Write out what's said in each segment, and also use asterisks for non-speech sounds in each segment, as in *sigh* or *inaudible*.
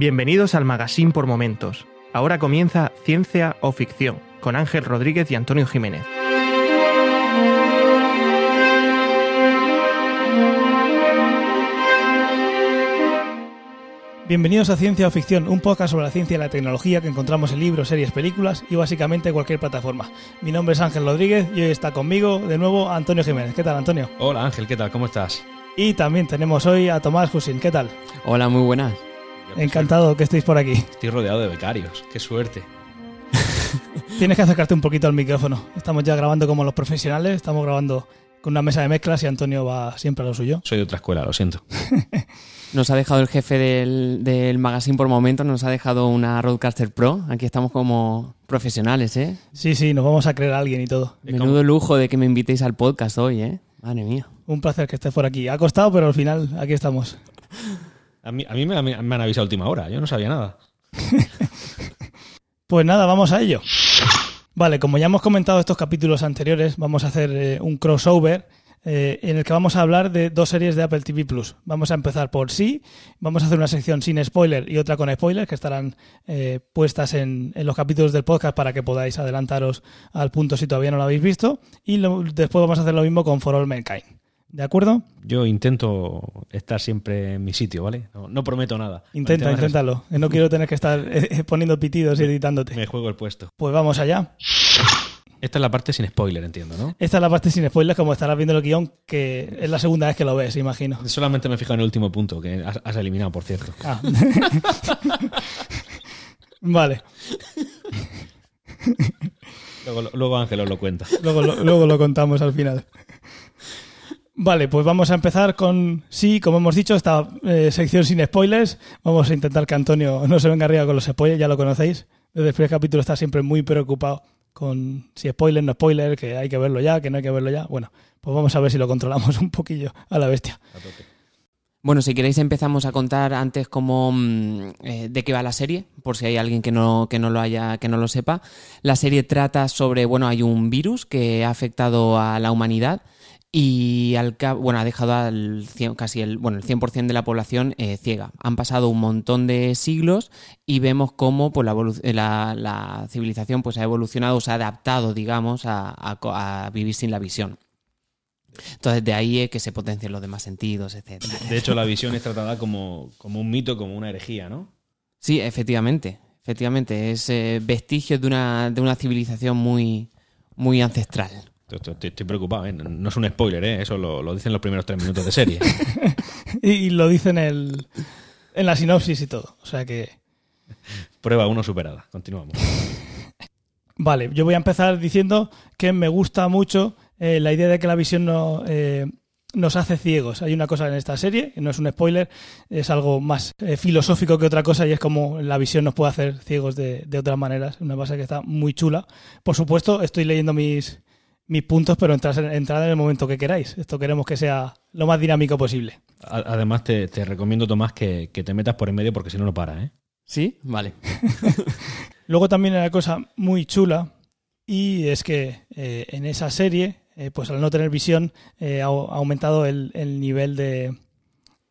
Bienvenidos al Magazine por Momentos. Ahora comienza Ciencia o Ficción con Ángel Rodríguez y Antonio Jiménez. Bienvenidos a Ciencia o Ficción, un podcast sobre la ciencia y la tecnología que encontramos en libros, series, películas y básicamente cualquier plataforma. Mi nombre es Ángel Rodríguez y hoy está conmigo de nuevo Antonio Jiménez. ¿Qué tal, Antonio? Hola Ángel, ¿qué tal? ¿Cómo estás? Y también tenemos hoy a Tomás Husin. ¿Qué tal? Hola, muy buenas. Encantado que estéis por aquí. Estoy rodeado de becarios, qué suerte. *laughs* Tienes que acercarte un poquito al micrófono. Estamos ya grabando como los profesionales, estamos grabando con una mesa de mezclas y Antonio va siempre a lo suyo. Soy de otra escuela, lo siento. *laughs* Nos ha dejado el jefe del, del magazine por momentos, nos ha dejado una Roadcaster Pro. Aquí estamos como profesionales, ¿eh? Sí, sí, nos vamos a creer a alguien y todo. Menudo lujo de que me invitéis al podcast hoy, ¿eh? Madre mía. Un placer que estés por aquí. Ha costado, pero al final aquí estamos. *laughs* A mí, a me, han avisado a última hora, yo no sabía nada. *laughs* Pues nada, vamos a ello. Vale, como ya hemos comentado estos capítulos anteriores, vamos a hacer eh, un crossover eh, en el que vamos a hablar de dos series de Apple TV Plus. Vamos a empezar por sí, vamos a hacer una sección sin spoiler y otra con spoiler que estarán eh, puestas en, en los capítulos del podcast para que podáis adelantaros al punto si todavía no lo habéis visto. Y lo- después vamos a hacer lo mismo con For All Mankind. ¿De acuerdo? Yo intento estar siempre en mi sitio, ¿vale? No, no prometo nada. Intenta, inténtalo. No quiero tener que estar eh, poniendo pitidos y editándote. Me juego el puesto. Pues vamos allá. Esta es la parte sin spoiler, entiendo, ¿no? Esta es la parte sin spoilers, como estarás viendo el guion, que es la segunda vez que lo ves, imagino. Solamente me he fijado en el último punto, que has, has eliminado, por cierto. Ah. *laughs* vale, Luego, luego Ángel os lo cuenta. luego, lo- luego lo contamos al final. Vale, pues vamos a empezar con, sí, como hemos dicho, esta eh, sección sin spoilers. Vamos a intentar que Antonio no se venga arriba con los spoilers, ya lo conocéis. Desde el primer capítulo está siempre muy preocupado con si spoiler, no spoiler, que hay que verlo ya, que no hay que verlo ya. Bueno, pues vamos a ver si lo controlamos *laughs* un poquillo a la bestia. A. Bueno, si queréis empezamos a contar antes cómo mm, eh, de qué va la serie, por si hay alguien que no, que no lo haya, que no lo sepa. La serie trata sobre, bueno, hay un virus que ha afectado a la humanidad y al cabo, bueno, ha dejado al cien- casi el, bueno, el 100% de la población eh, ciega. Han pasado un montón de siglos y vemos cómo pues, la, eh, la- la civilización pues, ha evolucionado, se ha adaptado, digamos, a- a co- a vivir sin la visión. Entonces de ahí es que se potencian los demás sentidos, etcétera. De hecho, la visión es tratada como, como un mito, como una herejía, ¿no? Sí, efectivamente. Efectivamente. Es eh, vestigio de una, de una civilización muy, muy ancestral. Estoy, preocupado, ¿eh? No es un spoiler, ¿eh? Eso lo, lo dicen los primeros tres minutos de serie. *laughs* Y, lo dice en, el, en la sinopsis y todo. O sea que, Prueba uno superada. Continuamos. *laughs* vale, yo voy a empezar diciendo que me gusta mucho eh, la idea de que la visión no, eh, nos hace ciegos. Hay una cosa en esta serie, no es un spoiler, es algo más eh, filosófico que otra cosa y es como la visión nos puede hacer ciegos de, de otras maneras. Una base que está muy chula. Por supuesto, estoy leyendo mis, mis puntos, pero entrad, entrad en el momento que queráis. Esto queremos que sea lo más dinámico posible. Además, te, te recomiendo, Tomás, que, que te metas por en medio porque si no, no para, ¿eh? ¿Sí? Vale. *laughs* Luego también hay una cosa muy chula y es que eh, en esa serie, eh, pues al no tener visión, eh, ha, ha aumentado el, el nivel de,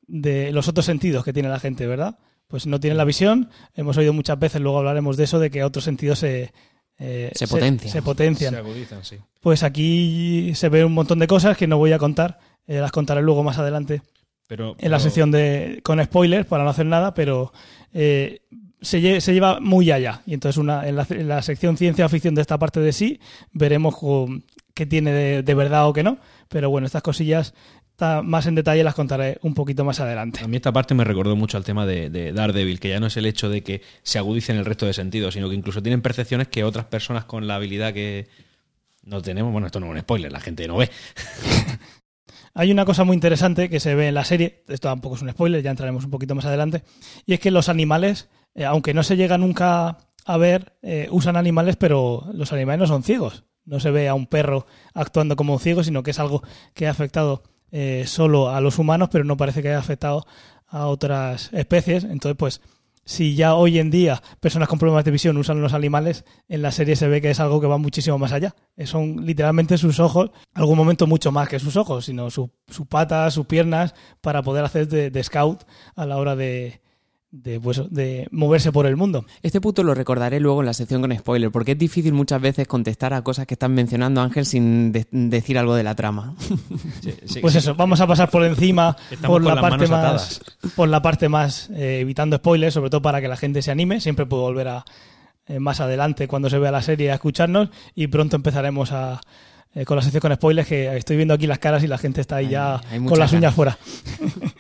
de los otros sentidos que tiene la gente, ¿verdad? Pues no tienen la visión, hemos oído muchas veces, luego hablaremos de eso, de que otros sentidos se, eh, Se potencian. se potencian. Se agudizan, sí. Pues aquí se ve un montón de cosas que no voy a contar, eh, las contaré luego más adelante Pero, en la sección de con spoilers para no hacer nada, pero eh, se, lle- se lleva muy allá. Y entonces una, en, la, en la sección ciencia o ficción de esta parte de sí veremos con- qué tiene de, de verdad o qué no. Pero bueno, estas cosillas más en detalle las contaré un poquito más adelante. A mí esta parte me recordó mucho al tema de, de Daredevil, que ya no es el hecho de que se agudicen el resto de sentidos, sino que incluso tienen percepciones que otras personas con la habilidad que no tenemos, bueno, esto no es un spoiler, la gente no ve. *laughs* Hay una cosa muy interesante que se ve en la serie, esto tampoco es un spoiler, ya entraremos un poquito más adelante, y es que los animales, eh, aunque no se llega nunca a ver, eh, usan animales, pero los animales no son ciegos. No se ve a un perro actuando como un ciego, sino que es algo que ha afectado eh, solo a los humanos, pero no parece que haya afectado a otras especies. Entonces, pues, si ya hoy en día personas con problemas de visión usan los animales, en la serie se ve que es algo que va muchísimo más allá. Eh, Son literalmente sus ojos, algún momento mucho más que sus ojos, sino su- sus patas, sus piernas, para poder hacer de scout a la hora de, de, pues, de moverse por el mundo. Este punto lo recordaré luego en la sección con spoiler, porque es difícil muchas veces contestar a cosas que están mencionando Ángel sin de- decir algo de la trama. *laughs* Sí, sí, Pues sí. eso, vamos a pasar por encima por la parte más por la parte más eh, evitando spoilers, sobre todo para que la gente se anime. Siempre puedo volver a eh, más adelante cuando se vea la serie a escucharnos y pronto empezaremos a eh, con la sección con spoilers que estoy viendo aquí las caras y la gente está ahí Hay- ya hay con las uñas ganas. fuera. *laughs*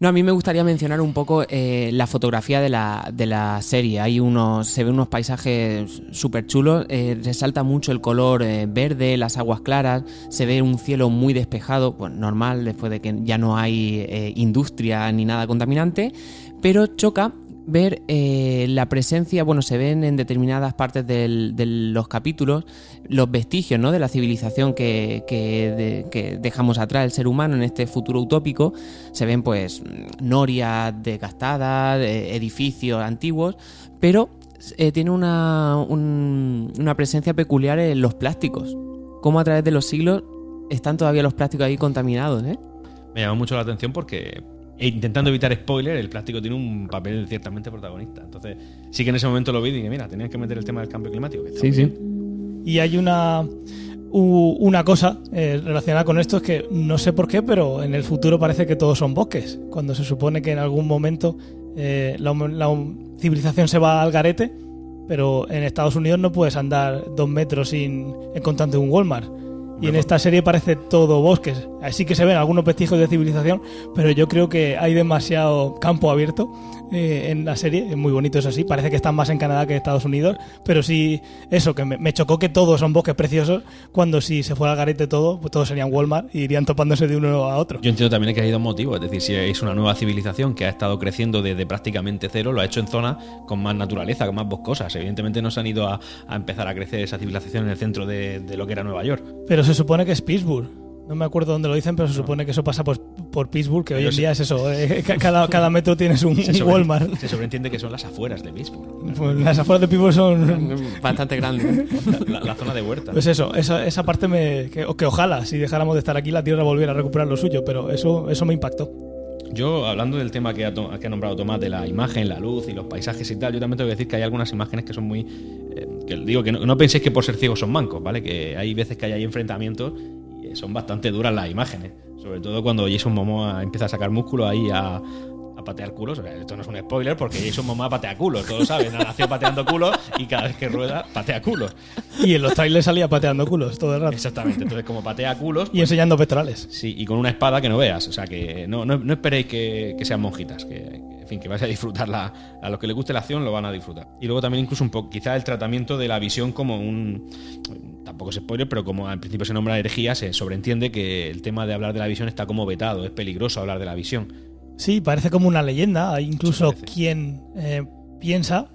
No, a mí me gustaría mencionar un poco eh, la fotografía de la, de la serie. Hay unos, se ven unos paisajes súper chulos. eh, resalta mucho el color eh, verde, las aguas claras. Se ve un cielo muy despejado, pues normal después de que ya no hay industria ni nada contaminante. Pero choca ver eh, la presencia, bueno, se ven en determinadas partes de los capítulos los vestigios ¿no? de la civilización que, que de- que dejamos atrás el ser humano en este futuro utópico. Se ven pues norias desgastadas, eh, edificios antiguos, pero eh, tiene una, un- una presencia peculiar en los plásticos. Cómo a través de los siglos están todavía los plásticos ahí contaminados, ¿eh? Me llamó mucho la atención porque, e intentando evitar spoiler, el plástico tiene un papel ciertamente protagonista. Entonces, sí que en ese momento lo vi y dije, mira, tenían que meter el tema del cambio climático. que está muy bien. Y hay una, u- una cosa eh, relacionada con esto, es que no sé por qué, pero en el futuro parece que todos son bosques, cuando se supone que en algún momento eh, la, la civilización se va al garete, pero en Estados Unidos no puedes andar dos metros sin encontrarte un Walmart. Y en esta serie parece todo bosques. Así que se ven algunos vestigios de civilización, pero yo creo que hay demasiado campo abierto eh, en la serie. Es muy bonito, eso sí. Parece que están más en Canadá que en Estados Unidos. Pero sí, eso, que me, me chocó que todos son bosques preciosos, cuando si se fuera al garete todo, pues todos serían Walmart y irían topándose de uno a otro. Yo entiendo también que hay dos motivos. Es decir, si es una nueva civilización que ha estado creciendo desde prácticamente cero, lo ha hecho en zonas con más naturaleza, con más boscosas. Evidentemente no se han ido a, a empezar a crecer esa civilización en el centro de, de lo que era Nueva York. Pero se supone que es Pittsburgh. No me acuerdo dónde lo dicen, pero se supone que eso pasa por, por Pittsburgh, que hoy en se- día es eso. *laughs* eh, ca- cada, cada metro tienes un, Se, un sobre- Walmart. se sobreentiende que son las afueras de Pittsburgh. Pues las afueras de Pittsburgh son *laughs* Bastante grande. ¿eh? La, la zona de huerta. Pues eso, esa, esa parte me. Que, que ojalá, si dejáramos de estar aquí, la Tierra volviera a recuperar lo suyo, pero eso, eso me impactó. Yo, hablando del tema que ha, to- que ha nombrado Tomás, de la imagen, la luz y los paisajes y tal, yo también tengo que decir que hay algunas imágenes que son muy... eh, que digo, que no, no penséis que por ser ciegos son mancos, ¿vale? Que hay veces que hay ahí enfrentamientos son bastante duras las imágenes. Sobre todo cuando Jason Momoa empieza a sacar músculo ahí a, a patear culos. O sea, esto no es un spoiler porque Jason Momoa patea culos, todos saben. Nació pateando culos y cada vez que rueda patea culos. Y en los trailers salía pateando culos todo el rato. Exactamente. Entonces, como patea culos, Y enseñando pectorales. Sí, y con una espada que no veas. O sea, que no, no, no esperéis que, que sean monjitas. Que, que, en fin, que vais a disfrutarla. A los que les guste la acción lo van a disfrutar. Y luego también incluso un poco, quizá el tratamiento de la visión como un... Tampoco es spoiler, pero como al principio se nombra herejía, se sobreentiende que el tema de hablar de la visión está como vetado. Es peligroso hablar de la visión. Sí, parece como una leyenda. Hay incluso quien eh, piensa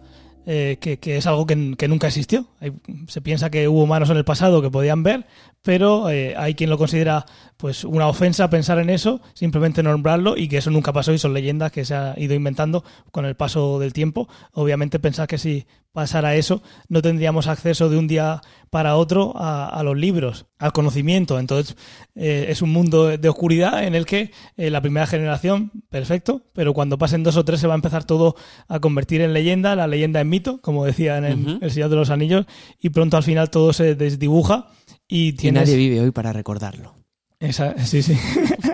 eh, que, que es algo que, que nunca existió. Hay- se piensa que hubo humanos en el pasado que podían ver, pero eh, hay quien lo considera pues una ofensa pensar en eso, simplemente nombrarlo y que eso nunca pasó y son leyendas que se ha ido inventando con el paso del tiempo. Obviamente pensar que si pasara eso no tendríamos acceso de un día para otro a, a los libros, al conocimiento. Entonces eh, es un mundo de oscuridad en el que eh, la primera generación, perfecto, pero cuando pasen dos o tres se va a empezar todo a convertir en leyenda, la leyenda en mito, como decían en Ujú. El Señor de los Anillos, y pronto al final todo se desdibuja y nadie vive hoy para recordarlo. Esa, sí, sí.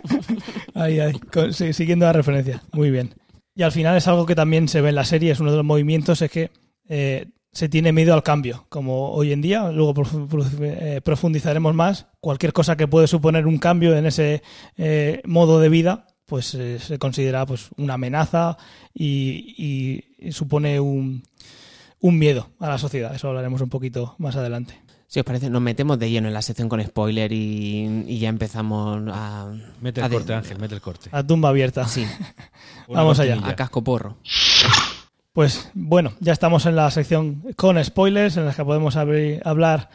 *laughs* ahí, ahí. Con- sí, siguiendo la referencia. Muy bien. Y al final es algo que también se ve en la serie, es uno de los movimientos, es que eh, se tiene miedo al cambio, como hoy en día, luego eh, profundizaremos más, cualquier cosa que puede suponer un cambio en ese eh, modo de vida, pues eh, se considera pues una amenaza y, y- y supone un, un miedo a la sociedad. Eso hablaremos un poquito más adelante. Si os parece, nos metemos de lleno en la sección con spoiler y, y ya empezamos a. Mete a el de- corte, Ángel, mete el corte. A tumba abierta. Sí, *laughs* Vamos allá. a casco porro. Pues bueno, ya estamos en la sección con spoilers, en la que podemos abrir- hablar,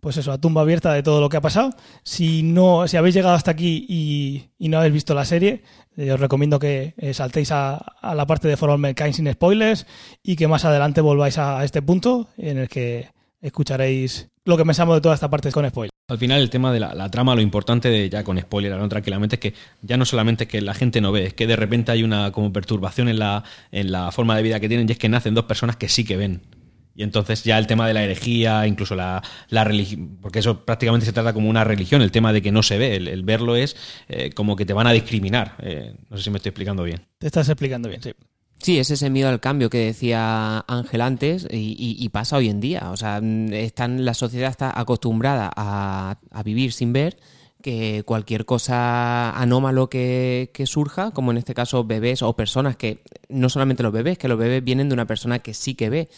pues eso, a tumba abierta de todo lo que ha pasado. Si no, si habéis llegado hasta aquí y, y no habéis visto la serie, eh, os recomiendo que eh, saltéis a, a la parte de For All Mankind sin spoilers y que más adelante volváis a, a este punto en el que escucharéis lo que pensamos de toda esta parte con spoilers. Al final el tema de la, la trama, lo importante de ya con spoiler, hablando tranquilamente, es que ya no solamente es que la gente no ve, es que de repente hay una como perturbación en la, en la forma de vida que tienen y es que nacen dos personas que sí que ven. Y entonces ya el tema de la herejía, incluso la, la religión, porque eso prácticamente se trata como una religión, el tema de que no se ve, el, el verlo es eh, como que te van a discriminar. Eh, no sé si me estoy explicando bien. Te estás explicando bien, sí. Sí, es ese miedo al cambio que decía Ángel antes y, pasa hoy en día. O sea, mm, están, la sociedad está acostumbrada a, vivir sin ver que cualquier cosa anómalo que, que surja, como en este caso bebés o personas que, no solamente los bebés, que los bebés vienen de una persona que sí que ve.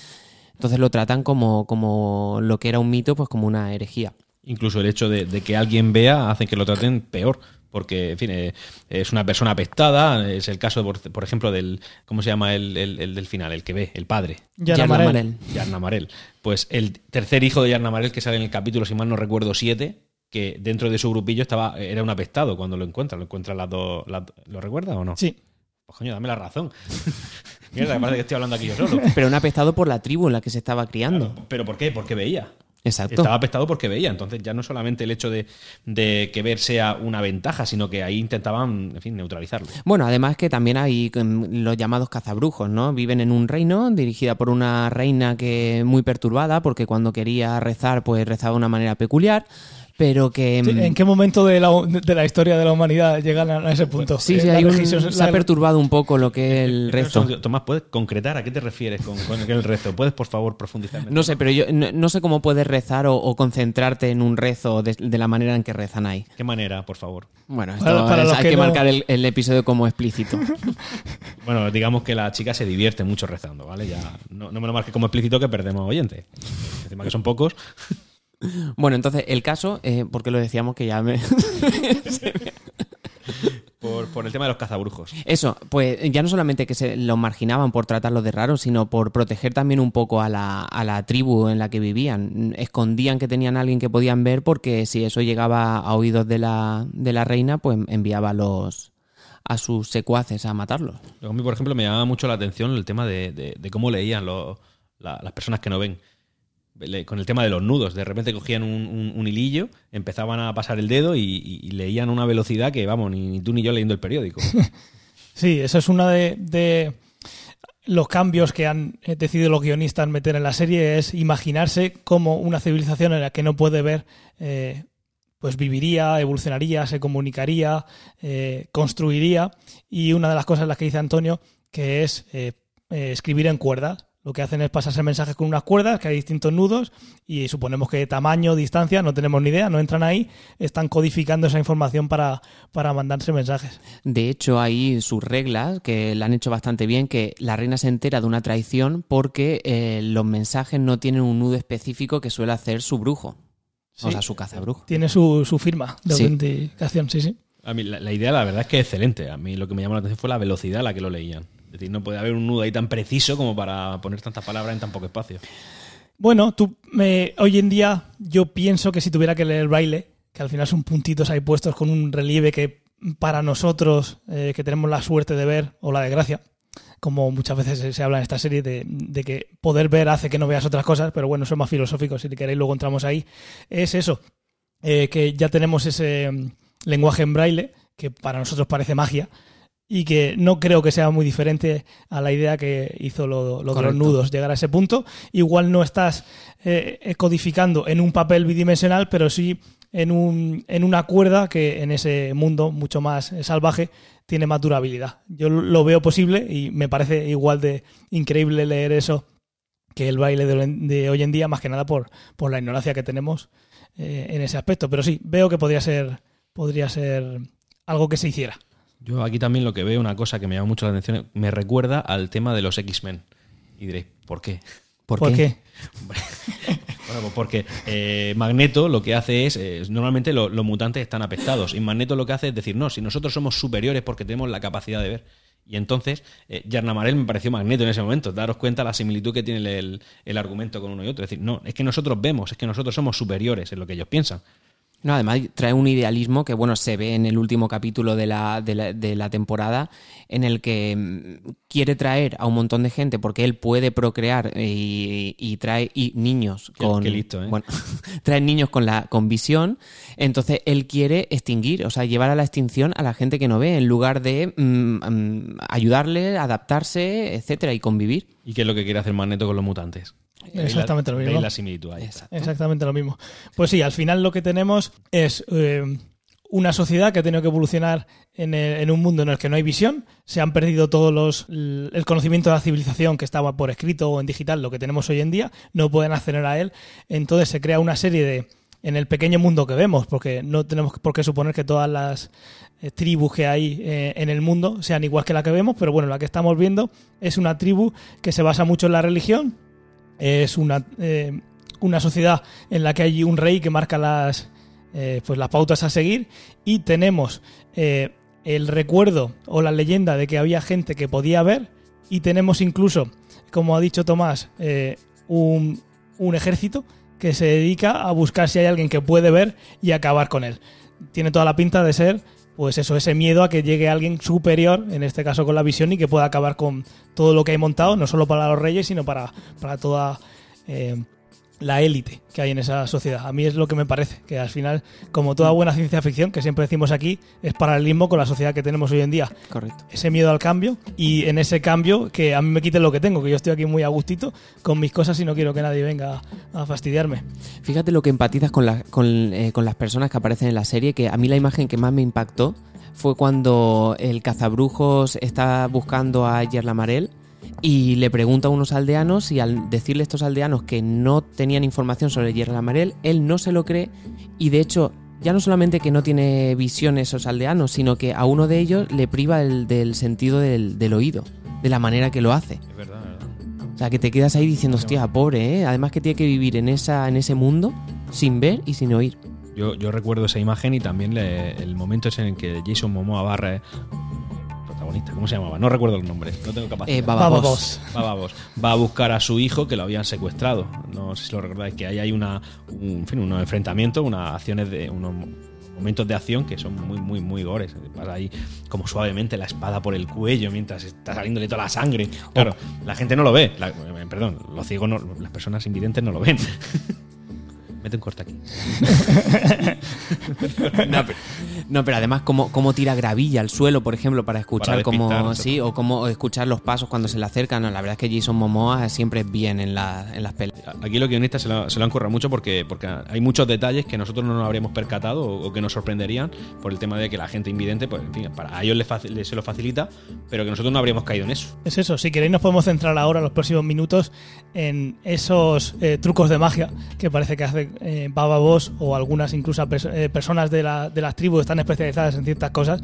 Entonces lo tratan como, como lo que era un mito, pues como una herejía. Incluso el hecho de que alguien vea hace que lo traten peor. Porque, en fin, eh, es una persona apestada. Es el caso, por, por ejemplo, del. ¿Cómo se llama el, el- el del final? El que ve, el padre. Yarna Yarna Marel. Marel. Yarna Marel. Pues el tercer hijo de Yarna Marel, que sale en el capítulo, si mal no recuerdo, 7, que dentro de su grupillo estaba era un apestado cuando lo encuentra. ¿Lo encuentra las dos. las- ¿Lo recuerda o no? Sí. Pues coño, dame la razón. *laughs* Mierda, que parece que estoy hablando aquí yo solo. Pero un apestado por la tribu en la que se estaba criando. ¿Pero por qué? Porque veía. Exacto. Estaba apestado porque veía. Entonces ya no solamente el hecho de, de que ver sea una ventaja, sino que ahí intentaban, en fin, neutralizarlo. Bueno, además que también hay mm, los llamados cazabrujos, ¿no? Viven en un reino dirigida por una reina que muy perturbada porque cuando quería rezar pues rezaba de una manera peculiar, pero que... Sí, mm, ¿En qué momento de la, de la historia de la humanidad llegan a ese punto? Sí, Eh, sí, la hay un- se ha perturbado un poco lo que es el rezo. Tomás, ¿puedes concretar a qué te refieres con, con el rezo? ¿Puedes, por favor, profundizar? No sé, pero yo no, no sé cómo puedes rezar o, o concentrarte en un rezo de, de la manera en que rezan ahí. ¿Qué manera, por favor? Bueno, esto Para- para es- hay que que, no- marcar el, el episodio como explícito. *laughs* Bueno, digamos que la chica se divierte mucho rezando, ¿vale? Ya no, no me lo marques como explícito que perdemos oyentes. Encima que son pocos. Bueno, entonces el caso, eh, porque lo decíamos que ya me... *laughs* Por, por el tema de los cazabrujos. Eso, pues ya no solamente que se los marginaban por tratarlos de raros, sino por proteger también un poco a la, a la tribu en la que vivían. Escondían que tenían a alguien que podían ver porque si eso llegaba a oídos de la, de la reina, pues enviaba a los a sus secuaces a matarlos. A mí, por ejemplo, me llamaba mucho la atención el tema de, de- de cómo leían los- la- las personas que no ven. Con el tema de los nudos. De repente cogían un, hilillo, empezaban a pasar el dedo y, leían a una velocidad que, vamos, ni, tú ni yo leyendo el periódico. *laughs* Sí, eso es uno de, los cambios que han eh, decidido los guionistas meter en la serie, es imaginarse cómo una civilización en la que no puede ver, eh, pues viviría, evolucionaría, se comunicaría, eh, construiría. Y una de las cosas en las que dice Antonio, que es escribir en cuerdas. Lo que hacen es pasarse mensajes con unas cuerdas, que hay distintos nudos, y suponemos que tamaño, distancia, no tenemos ni idea, no entran ahí, están codificando esa información para, para mandarse mensajes. De hecho, hay sus reglas que la han hecho bastante bien, que la reina se entera de una traición porque eh, los mensajes no tienen un nudo específico que suele hacer su brujo. O sea, su cazabrujo. Tiene su, su firma de Sí. autenticación, sí, sí. A mí la, la idea, la verdad, es que es excelente. A mí lo que me llamó la atención fue la velocidad a la que lo leían. Es decir, no puede haber un nudo ahí tan preciso como para poner tantas palabras en tan poco espacio. Bueno, tú, hoy en día yo pienso que si tuviera que leer braille, que al final son puntitos ahí puestos con un relieve que para nosotros eh, que tenemos la suerte de ver, o la desgracia, como muchas veces se- habla en esta serie, de, de que poder ver hace que no veas otras cosas, pero bueno, eso es más filosófico, si queréis luego entramos ahí, es eso, eh, que ya tenemos ese mm, lenguaje en braille, que para nosotros parece magia, y que no creo que sea muy diferente a la idea que hizo lo, lo de los nudos, llegar a ese punto. Igual no estás eh, codificando en un papel bidimensional, pero sí en, un, en una cuerda que en ese mundo mucho más eh, salvaje tiene más durabilidad. Yo lo veo posible y me parece igual de increíble leer eso que el baile de, de hoy en día, más que nada por, por la ignorancia que tenemos eh, en ese aspecto. Pero sí, veo que podría ser, podría ser algo que se hiciera. Yo aquí también lo que veo, una cosa que me llama mucho la atención, me recuerda al tema de los X-Men. Y diréis, ¿por qué? ¿Por, ¿Por qué? qué? *laughs* Bueno, pues porque eh, Magneto lo que hace es, eh, normalmente lo- los mutantes están apestados, y Magneto lo que hace es decir, no, si nosotros somos superiores porque tenemos la capacidad de ver. Y entonces, eh, Yarnamarel me pareció Magneto en ese momento, daros cuenta la similitud que tiene el, el argumento con uno y otro. Es decir, no, es que nosotros vemos, es que nosotros somos superiores en lo que ellos piensan. No, además trae un idealismo que, bueno, se ve en el último capítulo de la, de la, de la temporada, en el que mm, quiere traer a un montón de gente porque él puede procrear y, y trae y niños con. qué listo, ¿eh? Bueno, *laughs* trae niños con, la, con visión. Entonces él quiere extinguir, o sea, llevar a la extinción a la gente que no ve, en lugar de mm, mm, ayudarle, adaptarse, etcétera, y convivir. ¿Y qué es lo que quiere hacer Magneto con los mutantes? Exactamente lo mismo. la similitud ahí. Exactamente lo mismo. Pues sí, al final lo que tenemos es eh, una sociedad que ha tenido que evolucionar en, el- en un mundo en el que no hay visión. Se han perdido todos los el conocimiento de la civilización que estaba por escrito o en digital, lo que tenemos hoy en día. No pueden acceder a él. Entonces se crea una serie de en el pequeño mundo que vemos, porque no tenemos por qué suponer que todas las eh, tribus que hay eh, en el mundo sean igual que la que vemos, pero bueno, la que estamos viendo es una tribu que se basa mucho en la religión, es una, eh, una sociedad en la que hay un rey que marca las, eh, pues las pautas a seguir y tenemos eh, el recuerdo o la leyenda de que había gente que podía ver y tenemos incluso, como ha dicho Tomás, un, un ejército que se dedica a buscar si hay alguien que puede ver y acabar con él. Tiene toda la pinta de ser pues eso, ese miedo a que llegue alguien superior, en este caso con la visión, y que pueda acabar con todo lo que hay montado, no solo para los reyes, sino para, para toda eh, la élite que hay en esa sociedad. A mí es lo que me parece, que al final, como toda buena ciencia ficción, que siempre decimos aquí, es paralelismo con la sociedad que tenemos hoy en día. Correcto. Ese miedo al cambio y en ese cambio que a mí me quiten lo que tengo, que yo estoy aquí muy a gustito con mis cosas y no quiero que nadie venga a fastidiarme. Fíjate lo que empatizas con, la- con, eh, con las personas que aparecen en la serie, que a mí la imagen que más me impactó fue cuando el cazabrujos está buscando a Yerla Marel y le pregunta a unos aldeanos y al decirle a estos aldeanos que no tenían información sobre Yerla Marel, él no se lo cree y de hecho ya no solamente que no tiene visión esos aldeanos, sino que a uno de ellos le priva el- del sentido del, del oído, de la manera que lo hace. Es verdad, es verdad. O sea, que te quedas ahí diciendo, hostia, pobre, ¿eh? Además que tiene que vivir en, esa, en ese mundo sin ver y sin oír. Yo, yo recuerdo esa imagen y también le- el momento ese en el que Jason Momoa barra protagonista, ¿cómo se llamaba? No recuerdo el nombre, no tengo capacidad. Eh, Baba Baba Boss. Boss. Baba Boss. va a buscar a su hijo que lo habían secuestrado. No sé si lo recordáis, que ahí hay una, un, en fin, unos enfrentamientos, unas acciones de unos momentos de acción que son muy, muy, muy gores. Pasa ahí como suavemente la espada por el cuello mientras está saliéndole toda la sangre. Claro, la gente no lo ve. La- eh, perdón, los ciegos, no- las personas invidentes no lo ven. *laughs* Mete un corte aquí. *laughs* No, pero, no, pero además cómo, cómo tira gravilla al suelo, por ejemplo, para escuchar Para cómo sí, o cómo escuchar los pasos cuando se le acercan. No, la verdad es que Jason Momoa siempre es bien en, la- en las peleas. Aquí los guionistas se lo, se lo han currado mucho porque, porque hay muchos detalles que nosotros no nos habríamos percatado o, o que nos sorprenderían por el tema de que la gente invidente, pues en fin, para a ellos les, se lo facilita, pero que nosotros no habríamos caído en eso. Es eso, si queréis nos podemos centrar ahora en los próximos minutos en esos eh, trucos de magia que parece que hace eh, Baba Boss o algunas incluso pers- eh, personas de, la- de las tribus están especializadas en ciertas cosas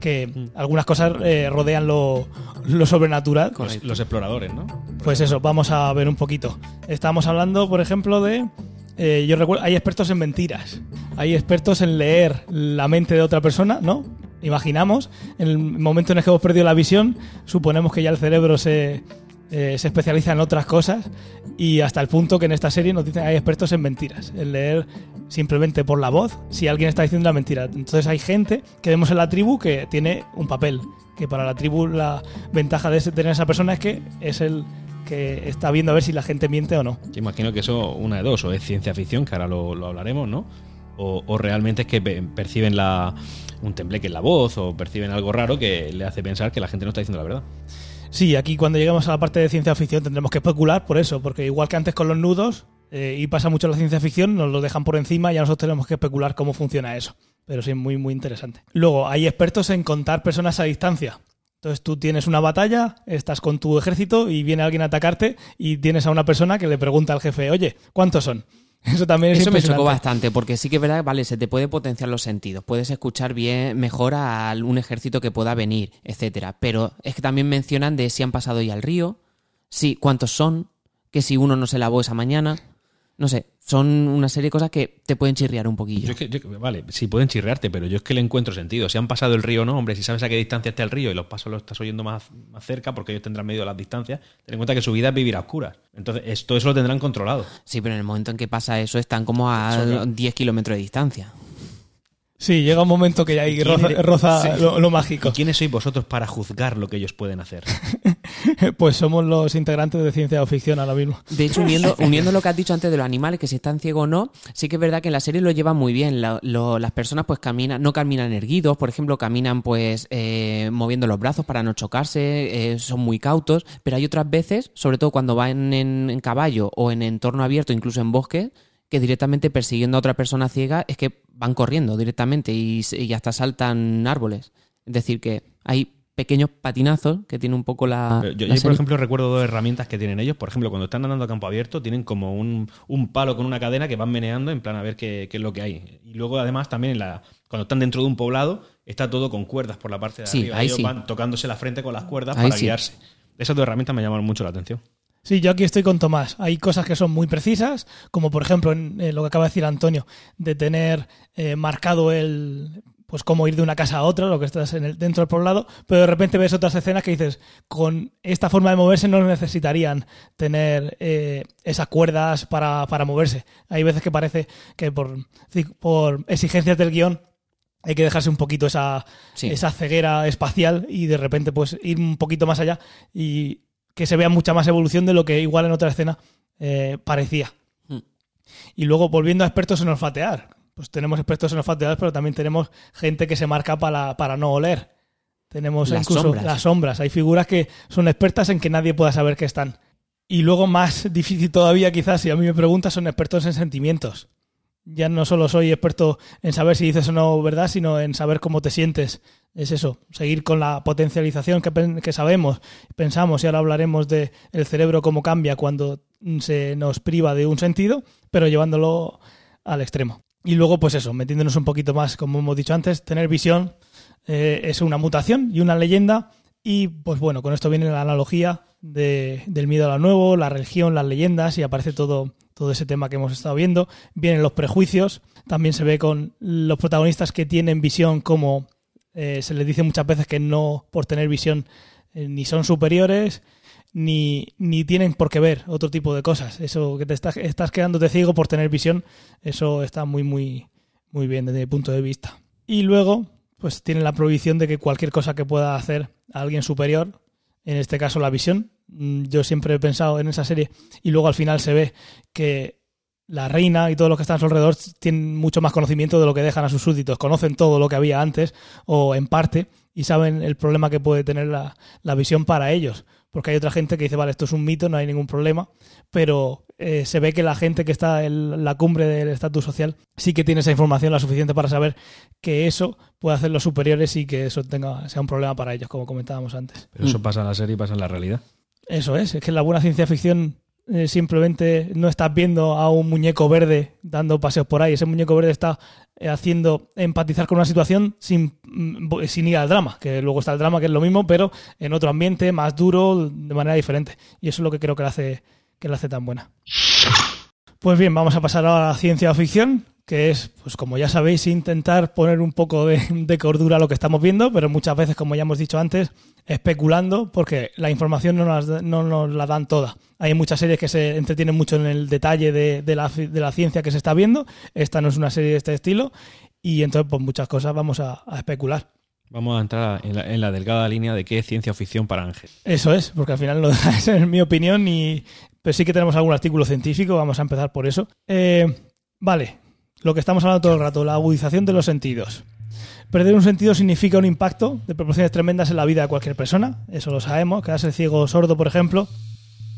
que algunas cosas eh, rodean lo, lo sobrenatural. Los, los exploradores, ¿no? Pues eso, vamos a ver un poquito. Estamos hablando, por ejemplo, de... eh, yo recuerdo, hay expertos en mentiras, hay expertos en leer la mente de otra persona, ¿no? Imaginamos, en el momento en el que hemos perdido la visión, suponemos que ya el cerebro se, eh, se especializa en otras cosas y hasta el punto que en esta serie nos dicen hay expertos en mentiras, en leer simplemente por la voz si alguien está diciendo una mentira. Entonces hay gente que vemos en la tribu que tiene un papel, que para la tribu la ventaja de tener a esa persona es que es el que está viendo a ver si la gente miente o no. Yo imagino que eso, una de dos, o es ciencia ficción, que ahora lo, lo hablaremos, ¿no? O, realmente es que pe- perciben la, un tembleque en la voz o perciben algo raro que le hace pensar que la gente no está diciendo la verdad. Sí, aquí cuando lleguemos a la parte de ciencia ficción tendremos que especular por eso, porque igual que antes con los nudos, eh, y pasa mucho la ciencia ficción, nos lo dejan por encima y ya nosotros tenemos que especular cómo funciona eso. Pero sí, muy, muy interesante. Luego, hay expertos en contar personas a distancia. Entonces tú tienes una batalla, estás con tu ejército y viene alguien a atacarte y tienes a una persona que le pregunta al jefe, oye, ¿cuántos son? *laughs* Eso también es Eso me chocó bastante, porque sí que es verdad, vale, se te puede potenciar los sentidos, puedes escuchar bien, mejor a un ejército que pueda venir, etcétera. Pero es que también mencionan de si han pasado ya al río, sí, cuántos son, que si uno no se lavó esa mañana, no sé, son una serie de cosas que te pueden chirriar un poquillo. Yo es que- yo- vale, sí pueden chirrearte, pero yo es que le encuentro sentido. Si han pasado el río o no, hombre, si sabes a qué distancia está el río y los pasos los estás oyendo más, más cerca porque ellos tendrán medido las distancias, ten en cuenta que su vida es vivir a oscuras. Entonces, es- todo eso lo tendrán controlado. Sí, pero en el momento en que pasa eso están como a Eso, claro. 10 kilómetros de distancia. Sí, llega un momento que ya ahí ¿Quién roza, eres? roza Sí. lo, lo ¿Y mágico. quiénes sois vosotros para juzgar lo que ellos pueden hacer? *laughs* Pues somos los integrantes de ciencia o ficción ahora mismo. De hecho, uniendo, *laughs* uniendo lo que has dicho antes de los animales, que si están ciegos o no, sí que es verdad que en la serie lo llevan muy bien. La- lo- las personas pues caminan, no caminan erguidos, por ejemplo, caminan pues eh, moviendo los brazos para no chocarse, eh, son muy cautos, pero hay otras veces, sobre todo cuando van en, en caballo o en entorno abierto, incluso en bosque, que directamente persiguiendo a otra persona ciega es que van corriendo directamente y, hasta saltan árboles. Es decir, que hay pequeños patinazos que tiene un poco la... Yo, la yo, por ejemplo, recuerdo dos herramientas que tienen ellos. Por ejemplo, cuando están andando a campo abierto, tienen como un, un palo con una cadena que van meneando en plan a ver qué, qué es lo que hay. Y luego, además, también en la, cuando están dentro de un poblado, está todo con cuerdas por la parte de Sí, arriba. ahí ellos sí. van tocándose la frente con las cuerdas Ahí para sí. guiarse. Esas dos herramientas me llamaron mucho la atención. Sí, yo aquí estoy con Tomás. Hay cosas que son muy precisas, como por ejemplo en, eh, lo que acaba de decir Antonio, de tener eh, marcado el pues cómo ir de una casa a otra, lo que estás en el, dentro del poblado, pero de repente ves otras escenas que dices, con esta forma de moverse no necesitarían tener eh, esas cuerdas para, para moverse. Hay veces que parece que por, por exigencias del guion hay que dejarse un poquito esa, Sí. esa ceguera espacial y de repente pues ir un poquito más allá y que se vea mucha más evolución de lo que igual en otra escena eh, parecía. Hmm. Y luego volviendo a expertos en olfatear. Pues tenemos expertos en olfatear, pero también tenemos gente que se marca para, para no oler. Tenemos Las incluso sombras. las sombras. Hay figuras que son expertas en que nadie pueda saber que están. Y luego más difícil todavía quizás, si a mí me preguntas, son expertos en sentimientos. Ya no solo soy experto en saber si dices o no verdad, sino en saber cómo te sientes. Es eso, seguir con la potencialización que, sabemos, pensamos, y ahora hablaremos de el cerebro cómo cambia cuando se nos priva de un sentido, pero llevándolo al extremo. Y luego, pues eso, metiéndonos un poquito más, como hemos dicho antes, tener visión eh, es una mutación y una leyenda. Y pues bueno, con esto viene la analogía de- del miedo a lo nuevo, la religión, las leyendas, y aparece todo, todo ese tema que hemos estado viendo. Vienen los prejuicios, también se ve con los protagonistas que tienen visión como eh, se les dice muchas veces que no por tener visión eh, ni son superiores ni, ni tienen por qué ver otro tipo de cosas. Eso que te estás, estás quedándote ciego por tener visión, eso está muy, muy, muy bien desde mi punto de vista. Y luego, pues tienen la prohibición de que cualquier cosa que pueda hacer alguien superior, en este caso la visión, yo siempre he pensado en esa serie y luego al final se ve que la reina y todos los que están a su alrededor tienen mucho más conocimiento de lo que dejan a sus súbditos, conocen todo lo que había antes o en parte y saben el problema que puede tener la, la visión para ellos. Porque hay otra gente que dice, vale, esto es un mito, no hay ningún problema, pero eh, se ve que la gente que está en la cumbre del estatus social sí que tiene esa información la suficiente para saber que eso puede hacer los superiores y que eso tenga, sea un problema para ellos, como comentábamos antes. Pero eso pasa en la serie y pasa en la realidad. Eso es, es que la buena ciencia ficción eh, simplemente no estás viendo a un muñeco verde dando paseos por ahí. Ese muñeco verde está eh, haciendo empatizar con una situación sin, mm, sin ir al drama, que luego está el drama, que es lo mismo, pero en otro ambiente, más duro, de manera diferente. Y eso es lo que creo que la hace, que la hace tan buena. Pues bien, vamos a pasar ahora a la ciencia ficción, que es, pues como ya sabéis, intentar poner un poco de, de cordura a lo que estamos viendo, pero muchas veces, como ya hemos dicho antes, especulando, porque la información no nos, no nos la dan toda. Hay muchas series que se entretienen mucho en el detalle de, de la, de la ciencia que se está viendo. Esta no es una serie de este estilo, y entonces, pues muchas cosas vamos a, a especular. Vamos a entrar en la, en la delgada línea de qué es ciencia ficción para Ángel. Eso es, porque al final no *laughs* es en mi opinión, y, pero sí que tenemos algún artículo científico, vamos a empezar por eso. Eh, vale, lo que estamos hablando todo el rato, la agudización de los sentidos. Perder un sentido significa un impacto de proporciones tremendas en la vida de cualquier persona, eso lo sabemos. Quedarse ciego o sordo, por ejemplo,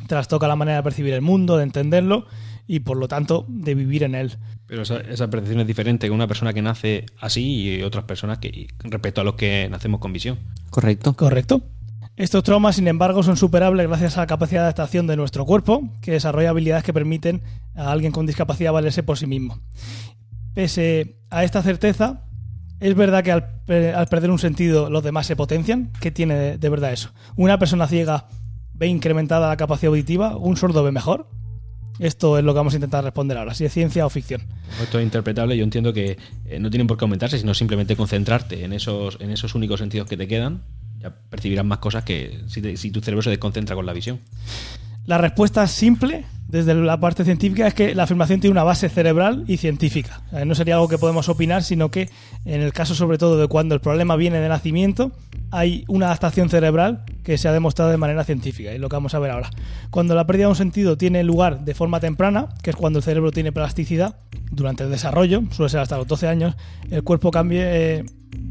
trastoca la manera de percibir el mundo, de entenderlo y por lo tanto de vivir en él. Pero esa, esa percepción es diferente que una persona que nace así y otras personas que respecto a los que nacemos con visión. Correcto. Correcto. Estos traumas, sin embargo, son superables gracias a la capacidad de adaptación de nuestro cuerpo, que desarrolla habilidades que permiten a alguien con discapacidad valerse por sí mismo. Pese a esta certeza, es verdad que al, pe- al perder un sentido los demás se potencian. ¿Qué tiene de, verdad eso? ¿Una persona ciega ve incrementada la capacidad auditiva? ¿Un sordo ve mejor? Esto es lo que vamos a intentar responder ahora, si es ciencia o ficción. Esto es interpretable. Yo entiendo que eh, no tienen por qué aumentarse, sino simplemente concentrarte en esos, en esos únicos sentidos que te quedan. Ya percibirás más cosas que si, si tu cerebro se desconcentra con la visión. La respuesta simple desde la parte científica es que la afirmación tiene una base cerebral y científica. No sería algo que podemos opinar, sino que en el caso sobre todo de cuando el problema viene de nacimiento, hay una adaptación cerebral que se ha demostrado de manera científica, y lo que vamos a ver ahora. Cuando la pérdida de un sentido tiene lugar de forma temprana, que es cuando el cerebro tiene plasticidad, durante el desarrollo, suele ser hasta los 12 años, el cuerpo cambie, eh,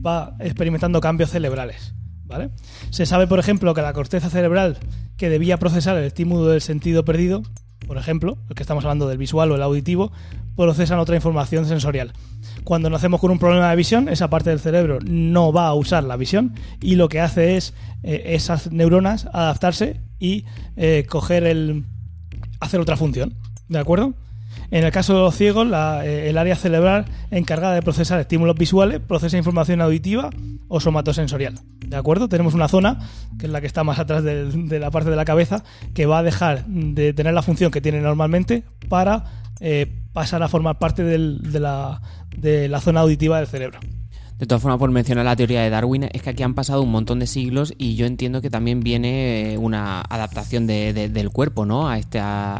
va experimentando cambios cerebrales. ¿Vale? Se sabe, por ejemplo, que la corteza cerebral que debía procesar el estímulo del sentido perdido, por ejemplo, el que estamos hablando del visual o el auditivo, procesan otra información sensorial. Cuando nacemos con un problema de visión, esa parte del cerebro no va a usar la visión y lo que hace es eh, esas neuronas adaptarse y eh, coger el. hacer otra función. ¿De acuerdo? En el caso de los ciegos, la, eh, el área cerebral encargada de procesar estímulos visuales procesa información auditiva o somatosensorial. ¿De acuerdo? Tenemos una zona, que es la que está más atrás de, la parte de la cabeza, que va a dejar de tener la función que tiene normalmente para eh, pasar a formar parte del- de, la, de la zona auditiva del cerebro. De todas formas, por mencionar la teoría de Darwin, es que aquí han pasado un montón de siglos y yo entiendo que también viene eh, una adaptación de- de- del cuerpo, ¿no? A esta,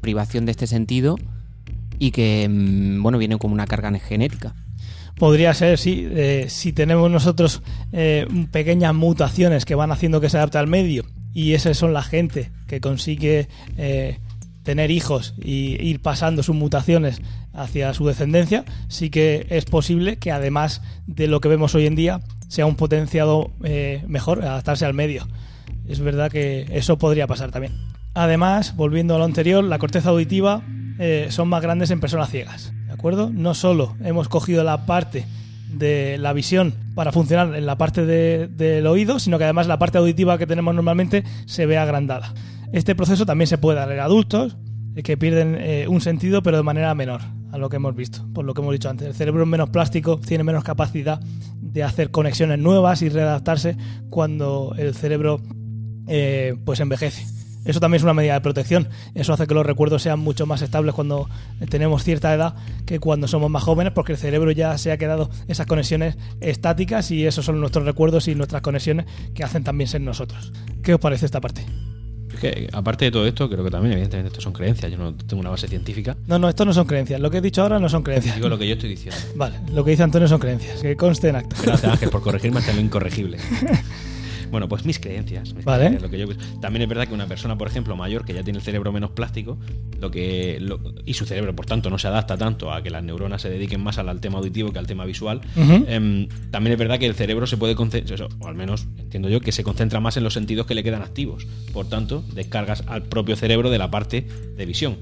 privación de este sentido y que, mm, bueno, viene como una carga genética. Podría ser, sí. eh, si tenemos nosotros eh, pequeñas mutaciones que van haciendo que se adapte al medio y esas son la gente que consigue eh, tener hijos y ir pasando sus mutaciones hacia su descendencia, sí que es posible que además de lo que vemos hoy en día sea un potenciado mejor, adaptarse al medio. Es verdad que eso podría pasar también. Además, volviendo a lo anterior, la corteza auditiva eh, son más grandes en personas ciegas. ¿De acuerdo? No solo hemos cogido la parte de la visión para funcionar en la parte de- del oído, sino que además la parte auditiva que tenemos normalmente se ve agrandada. Este proceso también se puede dar en adultos eh, que pierden eh, un sentido pero de manera menor a lo que hemos visto, por lo que hemos dicho antes. El cerebro es menos plástico, tiene menos capacidad de hacer conexiones nuevas y readaptarse cuando el cerebro pues envejece. Eso también es una medida de protección. Eso hace que los recuerdos sean mucho más estables cuando tenemos cierta edad que cuando somos más jóvenes, porque el cerebro ya se ha quedado esas conexiones estáticas y esos son nuestros recuerdos y nuestras conexiones que hacen también ser nosotros. ¿Qué os parece esta parte? Es que, aparte de todo esto, creo que también, evidentemente, esto son creencias. Yo no tengo una base científica. No, no, esto no son creencias. Lo que he dicho ahora no son creencias. Digo lo que yo estoy diciendo. Vale, lo que dice Antonio son creencias. Que conste en acta. Gracias, Ángel, por corregirme hasta lo incorregible. *laughs* Bueno, pues mis creencias. mis Vale. creencias, lo que yo- También es verdad que una persona, por ejemplo, mayor, que ya tiene el cerebro menos plástico, lo que lo- y su cerebro, por tanto, no se adapta tanto a que las neuronas se dediquen más al, al tema auditivo que al tema visual. Em, también es verdad que el cerebro se puede concentrar, o al menos entiendo yo, que se concentra más en los sentidos que le quedan activos. Por tanto, descargas al propio cerebro de la parte de visión.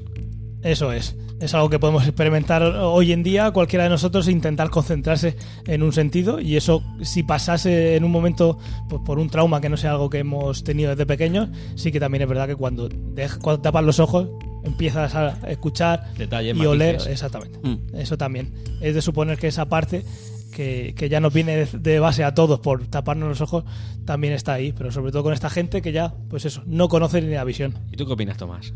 Eso es. Es algo que podemos experimentar hoy en día, cualquiera de nosotros, e intentar concentrarse en un sentido. Y eso, si pasase en un momento pues, por un trauma que no sea algo que hemos tenido desde pequeños, sí que también es verdad que cuando, tapas los ojos empiezas a escuchar Detalles, y oler. Exactamente. Mm. Eso también. Es de suponer que esa parte que, que ya nos viene de, de base a todos por taparnos los ojos, también está ahí. Pero sobre todo con esta gente que ya, pues eso, no conoce ni la visión. ¿Y tú qué opinas, Tomás?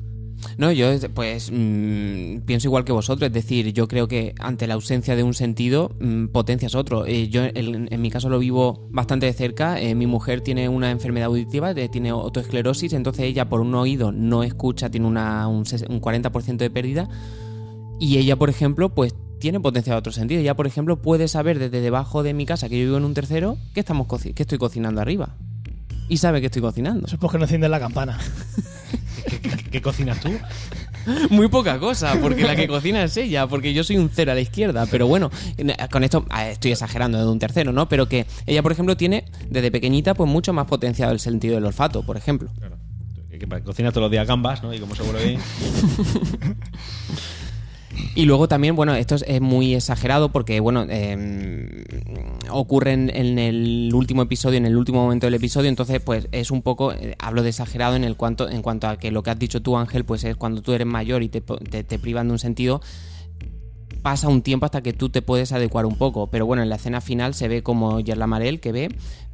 No, yo pues mm, pienso igual que vosotros, es decir, yo creo que ante la ausencia de un sentido mm, potencias otro. Eh, yo en, en mi caso lo vivo bastante de cerca. Eh, mi mujer tiene una enfermedad auditiva, de- tiene otoesclerosis, entonces ella por un oído no escucha, tiene una, un, ses- un 40% de pérdida y ella, por ejemplo, pues tiene potencial otro sentido. Ella, por ejemplo, puede saber desde debajo de mi casa, que yo vivo en un tercero, que estamos que estoy cocinando arriba. Y sabe que estoy cocinando. Eso es porque no encienden la campana. *laughs* ¿Qué, qué- qué cocinas tú? *laughs* Muy poca cosa, porque la que cocina es ella, porque yo soy un cero a la izquierda. Pero bueno, con esto ah, estoy exagerando de un tercero, ¿no? Pero que ella, por ejemplo, tiene desde pequeñita pues mucho más potenciado el sentido del olfato, por ejemplo. Claro. Que, cocinas todos los días gambas, ¿no? Y como seguro que... *laughs* Y luego también, bueno, esto es, muy exagerado porque, bueno, eh, ocurre en, el último episodio, en el último momento del episodio, entonces, pues es un poco, eh, hablo de exagerado en el cuanto, en cuanto a que lo que has dicho tú, Ángel, pues es cuando tú eres mayor y te, te, te privan de un sentido, pasa un tiempo hasta que tú te puedes adecuar un poco. Pero bueno, en la escena final se ve como Yerla Marel, que ve,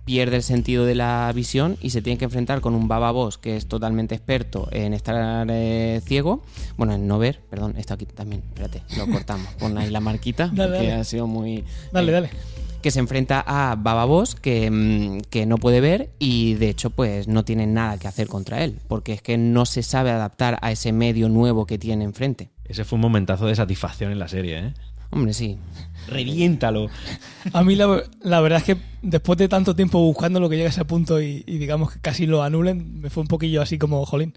pierde el sentido de la visión y se tiene que enfrentar con un Baba Boss que es totalmente experto en estar eh, ciego. Bueno, en no ver, perdón, esto aquí también, espérate, lo *laughs* cortamos. Pon ahí la marquita, Dale, que dale. ha sido muy. Dale, eh, dale. que se enfrenta a Baba Boss, que, mm, que no puede ver y de hecho pues no tiene nada que hacer contra él, porque es que no se sabe adaptar a ese medio nuevo que tiene enfrente. Ese fue un momentazo de satisfacción en la serie, ¿eh? Hombre, sí. Reviéntalo. A mí la, la verdad es que después de tanto tiempo buscando lo que llega a ese punto y, y digamos que casi lo anulen, me fue un poquillo así como, jolín,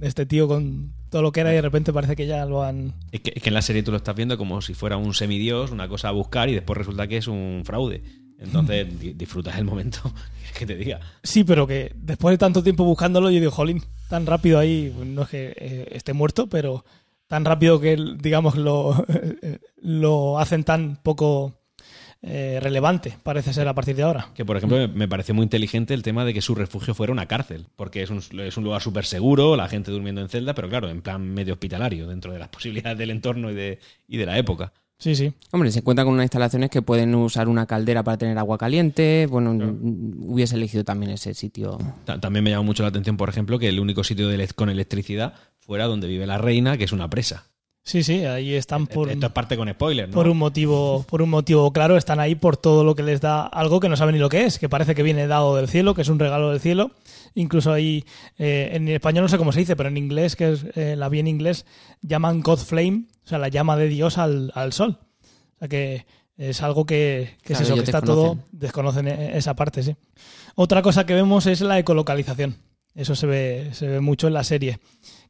este tío con todo lo que era y de repente parece que ya lo han... Es que, es que en la serie tú lo estás viendo como si fuera un semidios, una cosa a buscar y después resulta que es un fraude. Entonces di- disfrutas el momento. *laughs* que te diga. Sí, pero que después de tanto tiempo buscándolo, yo digo, jolín, tan rápido ahí, no es que eh, esté muerto, pero tan rápido que, digamos, lo, *laughs* lo hacen tan poco eh, relevante, parece ser a partir de ahora. Que por ejemplo me- pareció muy inteligente el tema de que su refugio fuera una cárcel. Porque es un, es un lugar súper seguro, la gente durmiendo en celda, pero claro, en plan medio hospitalario, dentro de las *laughs* posibilidades del entorno y de, y de la época. Sí, sí. Hombre, se cuenta con unas instalaciones que pueden usar una caldera para tener agua caliente. Bueno, hubiese elegido también ese sitio. Ta- También me llamó mucho la atención, por ejemplo, que el único sitio de con electricidad fuera donde vive la reina, que es una presa. Sí, sí, ahí están por, Esto es parte con spoiler, ¿no? por un motivo, por un motivo claro, están ahí por todo lo que les da algo que no saben ni lo que es, que parece que viene dado del cielo, que es un regalo del cielo. Incluso ahí, eh, en español no sé cómo se dice, pero en inglés, que es eh, la vi en inglés, llaman God Flame, o sea, la llama de Dios al, al sol. O sea que es algo que, que Claro, es eso, que está desconocen. todo, desconocen e- esa parte, sí. Otra cosa que vemos es la ecolocalización. Eso se ve, se ve mucho en la serie,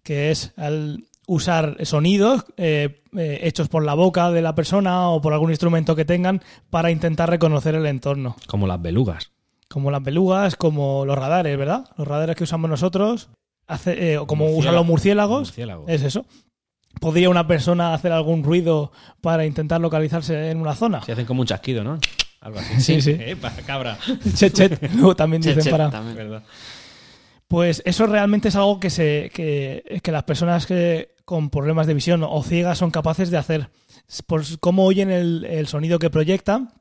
que es al usar sonidos eh, eh, hechos por la boca de la persona o por algún instrumento que tengan para intentar reconocer el entorno. Como las belugas. Como las belugas, como los radares, ¿verdad? Los radares que usamos nosotros, hace, eh, o como Murciélago. usan los murciélagos, Murciélago. es eso. ¿Podría una persona hacer algún ruido para intentar localizarse en una zona? Se hacen como un chasquido, ¿no? Algo así. *laughs* Sí, sí. Epa, cabra. *laughs* Chet, chet, luego también dicen che, para... también. Pues eso realmente es algo que, se, que, que las personas que con problemas de visión o ciegas son capaces de hacer. Por cómo oyen el, el sonido que proyectan,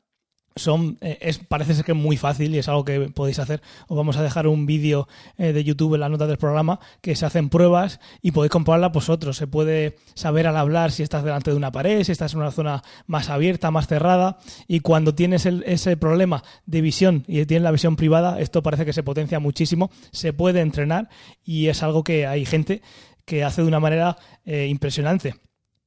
son, eh, es, parece ser que es muy fácil y es algo que podéis hacer. Os vamos a dejar un vídeo eh, de YouTube en las notas del programa que se hacen pruebas y podéis comprobarla vosotros. Se puede saber al hablar si estás delante de una pared, si estás en una zona más abierta, más cerrada. Y cuando tienes el- ese problema de visión y tienes la visión privada, esto parece que se potencia muchísimo. Se puede entrenar y es algo que hay gente que hace de una manera eh, impresionante.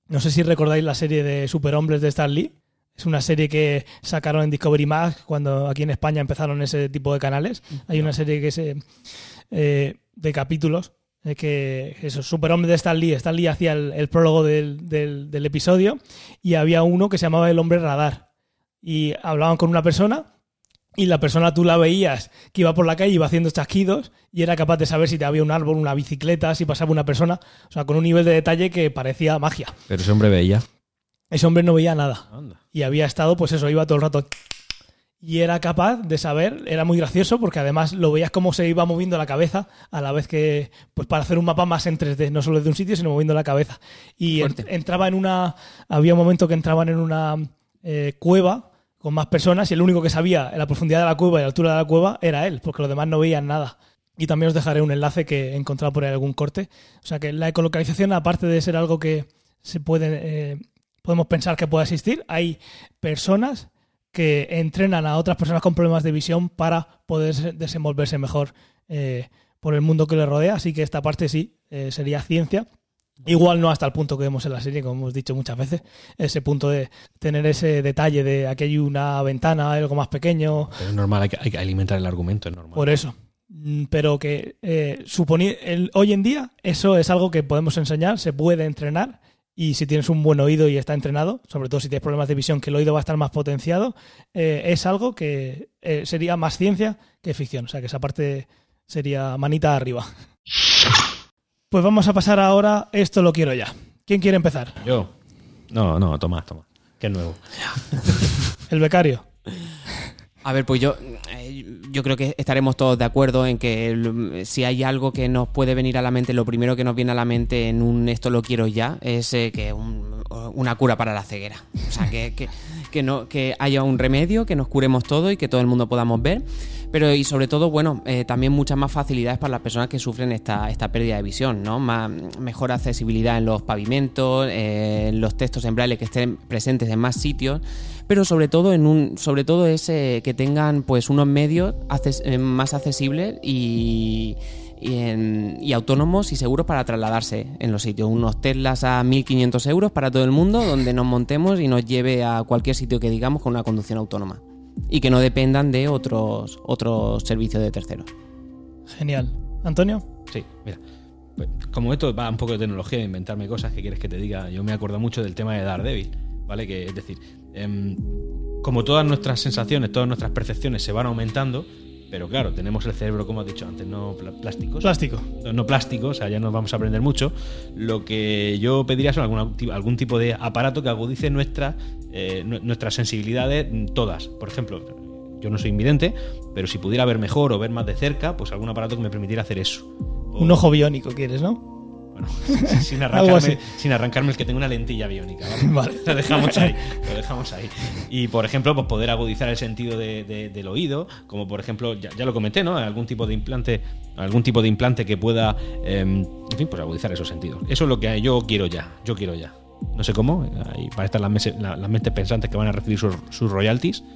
No sé si recordáis la serie de Superhombres de Stan Lee. Es una serie que sacaron en Discovery Max cuando aquí en España empezaron ese tipo de canales. Hay una serie que se eh, de capítulos eh, que eso, Superhombre de Stan Lee. Stan Lee hacía el, el prólogo del, del- del episodio y había uno que se llamaba El Hombre Radar. Y hablaban con una persona y la persona tú la veías que iba por la calle, iba haciendo chasquidos y era capaz de saber si te había un árbol, una bicicleta, si pasaba una persona. O sea, con un nivel de detalle que parecía magia. Pero ese hombre veía. Ese hombre no veía nada Anda. y había estado, pues eso, iba todo el rato. Y era capaz de saber, era muy gracioso porque además lo veías cómo se iba moviendo la cabeza a la vez que, pues para hacer un mapa más en 3D, no solo de un sitio, sino moviendo la cabeza. Y en- entraba en una, había un momento que entraban en una eh, cueva con más personas y el único que sabía la profundidad de la cueva y la altura de la cueva era él, porque los demás no veían nada. Y también os dejaré un enlace que he encontrado por ahí algún corte. O sea que la ecolocalización, aparte de ser algo que se puede, eh, podemos pensar que puede existir, hay personas que entrenan a otras personas con problemas de visión para poder se- desenvolverse mejor eh, por el mundo que les rodea. Así que esta parte sí eh, sería ciencia. Igual no hasta el punto que vemos en la serie, como hemos dicho muchas veces, ese punto de tener ese detalle de aquí hay una ventana, algo más pequeño, Pero es normal, hay que, hay que alimentar el argumento, es normal. por eso. Mm, Pero que eh, el- hoy en día eso es algo que podemos enseñar, se puede entrenar y si tienes un buen oído y está entrenado, sobre todo si tienes problemas de visión que el oído va a estar más potenciado, eh, es algo que eh, sería más ciencia que ficción. O sea que esa parte sería manita arriba. Pues vamos a pasar ahora, esto lo quiero ya. ¿Quién quiere empezar? Yo. No, no, Tomás, Tomás. Que es nuevo. El becario. A ver, pues yo, eh, yo creo que estaremos todos de acuerdo en que si hay algo que nos puede venir a la mente, lo primero que nos viene a la mente en un esto lo quiero ya es eh, que un, una cura para la ceguera. O sea, que, que, que no, que haya un remedio, que nos curemos todo y que todo el mundo podamos ver. Pero y sobre todo, bueno, eh, también muchas más facilidades para las personas que sufren esta, esta pérdida de visión, ¿no? Más, mejor accesibilidad en los pavimentos, eh, en los textos en braille que estén presentes en más sitios, pero sobre todo en un, sobre todo es eh, que tengan pues unos medios acces- eh, más accesibles y y, en- y autónomos y seguros para trasladarse en los sitios. Unos Teslas a 1.500 euros para todo el mundo, donde nos montemos y nos lleve a cualquier sitio que digamos con una conducción autónoma. Y que no dependan de otros, otros servicios de terceros. Genial. Antonio, Sí, mira. Pues, como esto va un poco de tecnología, inventarme cosas que quieres que te diga, yo me acuerdo mucho del tema de Daredevil, ¿vale? Que es decir, em, como todas nuestras sensaciones, todas nuestras percepciones se van aumentando, pero claro, tenemos el cerebro, como has dicho antes, no pl- plásticos. plástico. no, no plásticos, o sea, ya nos vamos a aprender mucho. Lo que yo pediría son algún tipo de aparato que agudice nuestra, eh, nu- nuestras sensibilidades mm, todas. Por ejemplo, yo no soy invidente, pero si pudiera ver mejor o ver más de cerca, pues algún aparato que me permitiera hacer eso. O- Un ojo biónico quieres, ¿no? Bueno, sin, *laughs* arrancarme, sin arrancarme el que tenga una lentilla biónica, ¿vale? *laughs* Vale. Lo dejamos ahí, *laughs* lo dejamos ahí. Y por ejemplo, pues poder agudizar el sentido de- de- del oído, como por ejemplo, ya, ya lo comenté, ¿no? Algún tipo de implante, algún tipo de implante que pueda, eh, en fin, pues agudizar esos sentidos. Eso es lo que yo quiero ya, yo quiero ya. No sé cómo, ahí las, mese- la- las mentes pensantes que van a recibir sus, sus royalties. *laughs*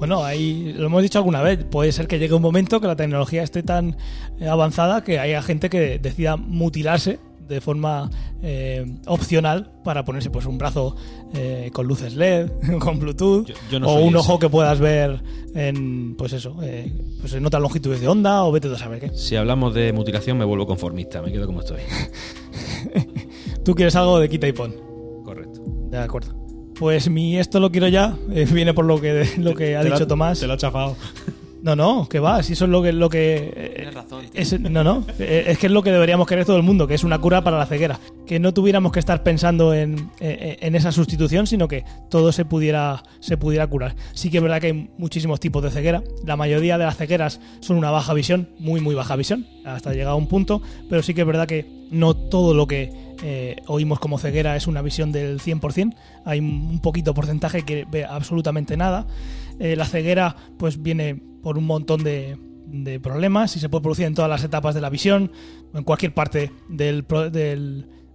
Bueno, ahí lo hemos dicho alguna vez. Puede ser que llegue un momento que la tecnología esté tan eh, avanzada que haya gente que decida mutilarse de forma eh, opcional para ponerse pues un brazo eh, con luces LED, *laughs* con Bluetooth, Yo- yo no o un ese. ojo que puedas ver en pues eso, eh, pues en otras longitudes de onda o vete tú a saber qué. Si hablamos de mutilación, me vuelvo conformista, me quedo como estoy. *laughs* Tú quieres algo de quita y pon. Correcto. De acuerdo. Pues mi esto lo quiero ya, eh, viene por lo que lo que ha Te dicho Tomás. Te lo ha chafado. No, no, que va, si eso es lo que... Lo que eh, Tienes razón, tío. es- no, no, eh, es que es lo que deberíamos querer todo el mundo, que es una cura para la ceguera. Que no tuviéramos que estar pensando en, eh, en esa sustitución, sino que todo se pudiera, se pudiera curar. Sí que es verdad que hay muchísimos tipos de ceguera. La mayoría de las cegueras son una baja visión, muy, muy baja visión, hasta llegar a un punto, pero sí que es verdad que no todo lo que eh, oímos como ceguera es una visión del 100%. Hay un poquito porcentaje que ve absolutamente nada. Eh, la ceguera pues viene por un montón de, de problemas y se puede producir en todas las etapas de la visión, en cualquier parte del,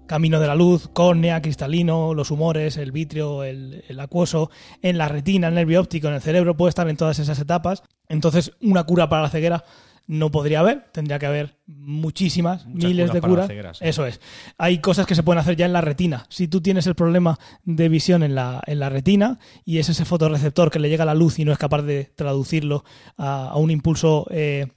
camino de la luz, córnea, cristalino, los humores, el vitrio, el, el acuoso, en la retina, el nervio óptico, en el cerebro, puede estar en todas esas etapas. Entonces, una cura para la ceguera no podría haber, tendría que haber muchísimas, Muchas miles curas de curas. sí. Eso es. Hay cosas que se pueden hacer ya en la retina. Si tú tienes el problema de visión en la, en la retina y es ese fotorreceptor que le llega la luz y no es capaz de traducirlo a, a un impulso eh,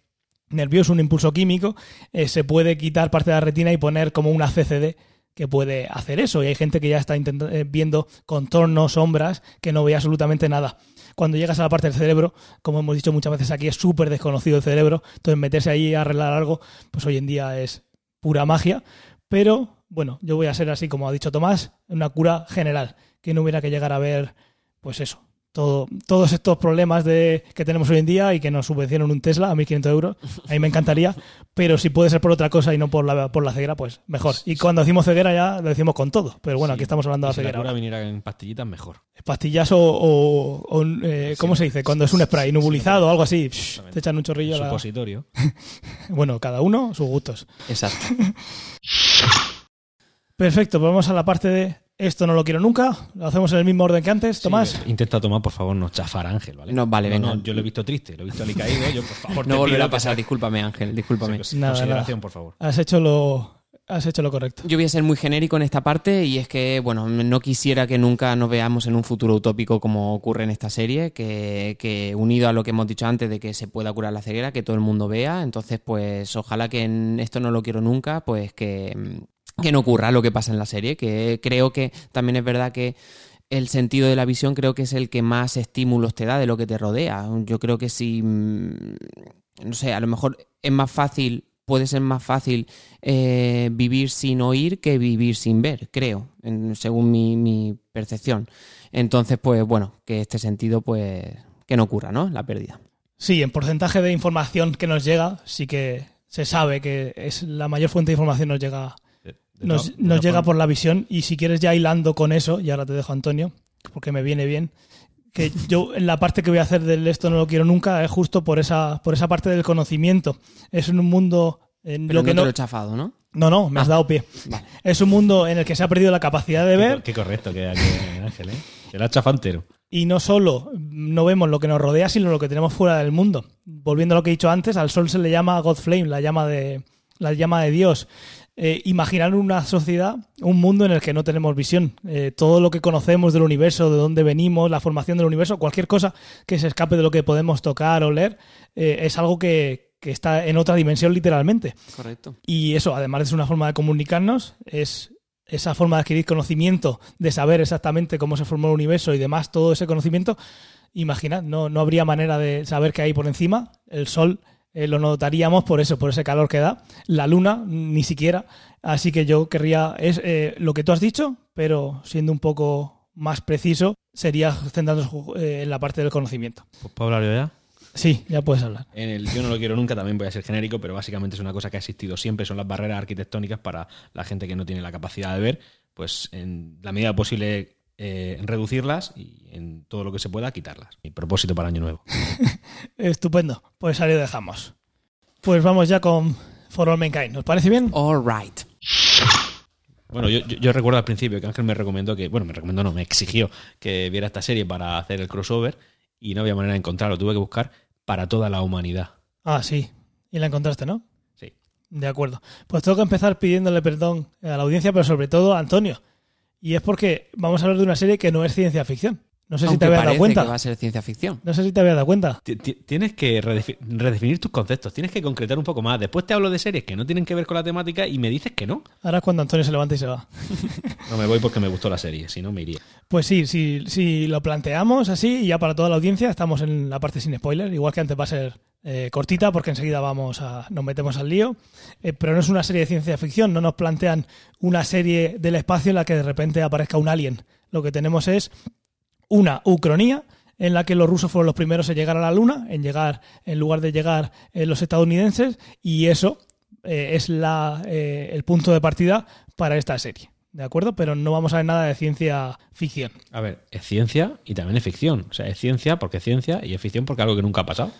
nervioso, un impulso químico, eh, se puede quitar parte de la retina y poner como una CCD que puede hacer eso. Y hay gente que ya está eh, viendo contornos, sombras, que no ve absolutamente nada. Cuando llegas a la parte del cerebro, como hemos dicho muchas veces aquí, es súper desconocido el cerebro. Entonces meterse ahí a arreglar algo, pues hoy en día es pura magia. Pero bueno, yo voy a ser así como ha dicho Tomás, una cura general, que no hubiera que llegar a ver, pues eso, todo, todos estos problemas de, que tenemos hoy en día y que nos subvencionan un Tesla a 1.500 euros. A mí me encantaría, pero si puede ser por otra cosa y no por la, por la ceguera, pues mejor. Y cuando decimos ceguera ya lo decimos con todo, pero bueno, Sí. aquí estamos hablando de la si ceguera. ahora. viniera en pastillitas, mejor. Pastillas o, o- o, eh, ¿cómo Sí, se dice? Cuando es un spray, sí, nebulizado o algo así, psh, te echan un chorrillo. a la- Supositorio. *laughs* Bueno, cada uno sus gustos. Exacto. *laughs* Perfecto, pues vamos a la parte de esto no lo quiero nunca. Lo hacemos en el mismo orden que antes, Tomás. Sí, intenta tomar, por favor, no chafar a Ángel, ¿vale? No, vale, venga. yo lo he visto triste, lo he visto alicaído. Yo, por favor, *laughs* No volverá a pasar, discúlpame Ángel, discúlpame. que- Nada, consideración, por favor. Has hecho lo, has hecho lo correcto. Yo voy a ser muy genérico en esta parte y es que, bueno, no quisiera que nunca nos veamos en un futuro utópico como ocurre en esta serie, que, que unido a lo que hemos dicho antes de que se pueda curar la ceguera, que todo el mundo vea. Entonces, pues ojalá que en esto no lo quiero nunca, pues que, que no ocurra lo que pasa en la serie, que creo que también es verdad que el sentido de la visión creo que es el que más estímulos te da de lo que te rodea. Yo creo que si, mm, no sé, a lo mejor es más fácil, puede ser más fácil eh, vivir sin oír que vivir sin ver, creo, según mi, percepción. Entonces, pues bueno, que este sentido, pues, que no ocurra, ¿no? La pérdida. Sí, en porcentaje de información que nos llega, sí que se sabe que es la mayor fuente de información nos llega nos, llega por la visión y si quieres ya hilando con eso, y ahora te dejo Antonio, porque me viene bien, que yo en la parte que voy a hacer del esto no lo quiero nunca es justo por esa, por esa parte del conocimiento. Es un mundo en Pero lo que no te lo he chafado, ¿no? No, no, me has Ah. dado pie. Vale. Es un mundo en el que se ha perdido la capacidad de Qué, ver qué correcto que que *laughs* Ángel, ¿eh? Te la ha chafado entero. y no solo no vemos lo que nos rodea, sino lo que tenemos fuera del mundo. Volviendo a lo que he dicho antes, al sol se le llama God Flame, la llama de, la llama de Dios. Eh, imaginar una sociedad, un mundo en el que no tenemos visión. Eh, todo lo que conocemos del universo, de dónde venimos, la formación del universo, cualquier cosa que se escape de lo que podemos tocar o leer, eh, es algo que, que está en otra dimensión literalmente. Correcto. Y eso, además de ser una forma de comunicarnos, es esa forma de adquirir conocimiento, de saber exactamente cómo se formó el universo y demás, todo ese conocimiento. Imaginad, no, no habría manera de saber qué hay por encima. El sol eh, lo notaríamos por eso, por ese calor que da. La luna, ni siquiera. Así que yo querría, es eh, lo que tú has dicho, pero siendo un poco más preciso, sería centrándonos eh, en la parte del conocimiento. Pues puedo hablar yo ya. Sí, ya puedes hablar. En el Yo no lo quiero nunca también voy a ser genérico, pero básicamente es una cosa que ha existido siempre, son las barreras arquitectónicas para la gente que no tiene la capacidad de ver, pues en la medida posible eh, reducirlas y en todo lo que se pueda quitarlas. Mi propósito para Año Nuevo. *laughs* Estupendo. Pues ahí lo dejamos. Pues vamos ya con For All Mankind. ¿Nos parece bien? All right. Bueno, yo, yo- yo recuerdo al principio que Ángel me recomendó que, bueno, me recomendó, no, me exigió que viera esta serie para hacer el crossover y no había manera de encontrarlo, tuve que buscar para toda la humanidad. Ah, sí. Y la encontraste, ¿no? Sí. De acuerdo. Pues tengo que empezar pidiéndole perdón a la audiencia, pero sobre todo a Antonio. Y es porque vamos a hablar de una serie que no es ciencia ficción. No sé si te habías dado parece cuenta. que va a ser ciencia ficción. No sé si te habías dado cuenta. Ti- ti- Tienes que redefi- redefinir tus conceptos, tienes que concretar un poco más. Después te hablo de series que no tienen que ver con la temática y me dices que no. Ahora es cuando Antonio se levanta y se va. No me voy porque me gustó la serie, si no me iría. Pues sí, si, si lo planteamos así y ya para toda la audiencia, estamos en la parte sin spoiler. Igual que antes va a ser eh, cortita porque enseguida vamos a, nos metemos al lío. Eh, pero no es una serie de ciencia ficción, no nos plantean una serie del espacio en la que de repente aparezca un alien. Lo que tenemos es una ucronía en la que los rusos fueron los primeros en llegar a la luna, en llegar, en lugar de llegar eh, los estadounidenses, y eso eh, es la, el punto de partida para esta serie. ¿De acuerdo? Pero no vamos a ver nada de ciencia ficción. A ver, es ciencia y también es ficción. O sea, es ciencia porque es ciencia y es ficción porque es algo que nunca ha pasado.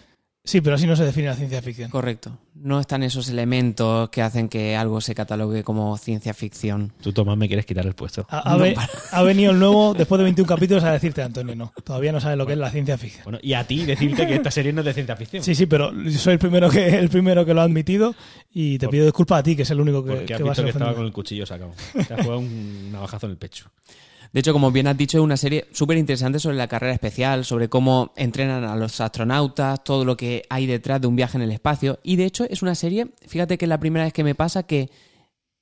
Sí, pero así no se define la ciencia ficción. Correcto. No están esos elementos que hacen que algo se catalogue como ciencia ficción. Tú, Tomás, me quieres quitar el puesto. Ha, ha No, ve- para- ha venido el nuevo, *laughs* después de 21 capítulos, a decirte, Antonio, no. Todavía no sabes lo que es la ciencia ficción. Bueno, y a ti decirte que esta serie no es de ciencia ficción. Sí, sí, pero soy el primero que, el primero que lo ha admitido y te Por- pido disculpas a ti, que es el único que, Porque que has a visto que estaba con el cuchillo sacado. Te has jugado un navajazo en el pecho. De hecho, como bien has dicho, es una serie súper interesante sobre la carrera espacial, sobre cómo entrenan a los astronautas, todo lo que hay detrás de un viaje en el espacio. Y de hecho, es una serie, fíjate que es la primera vez que me pasa que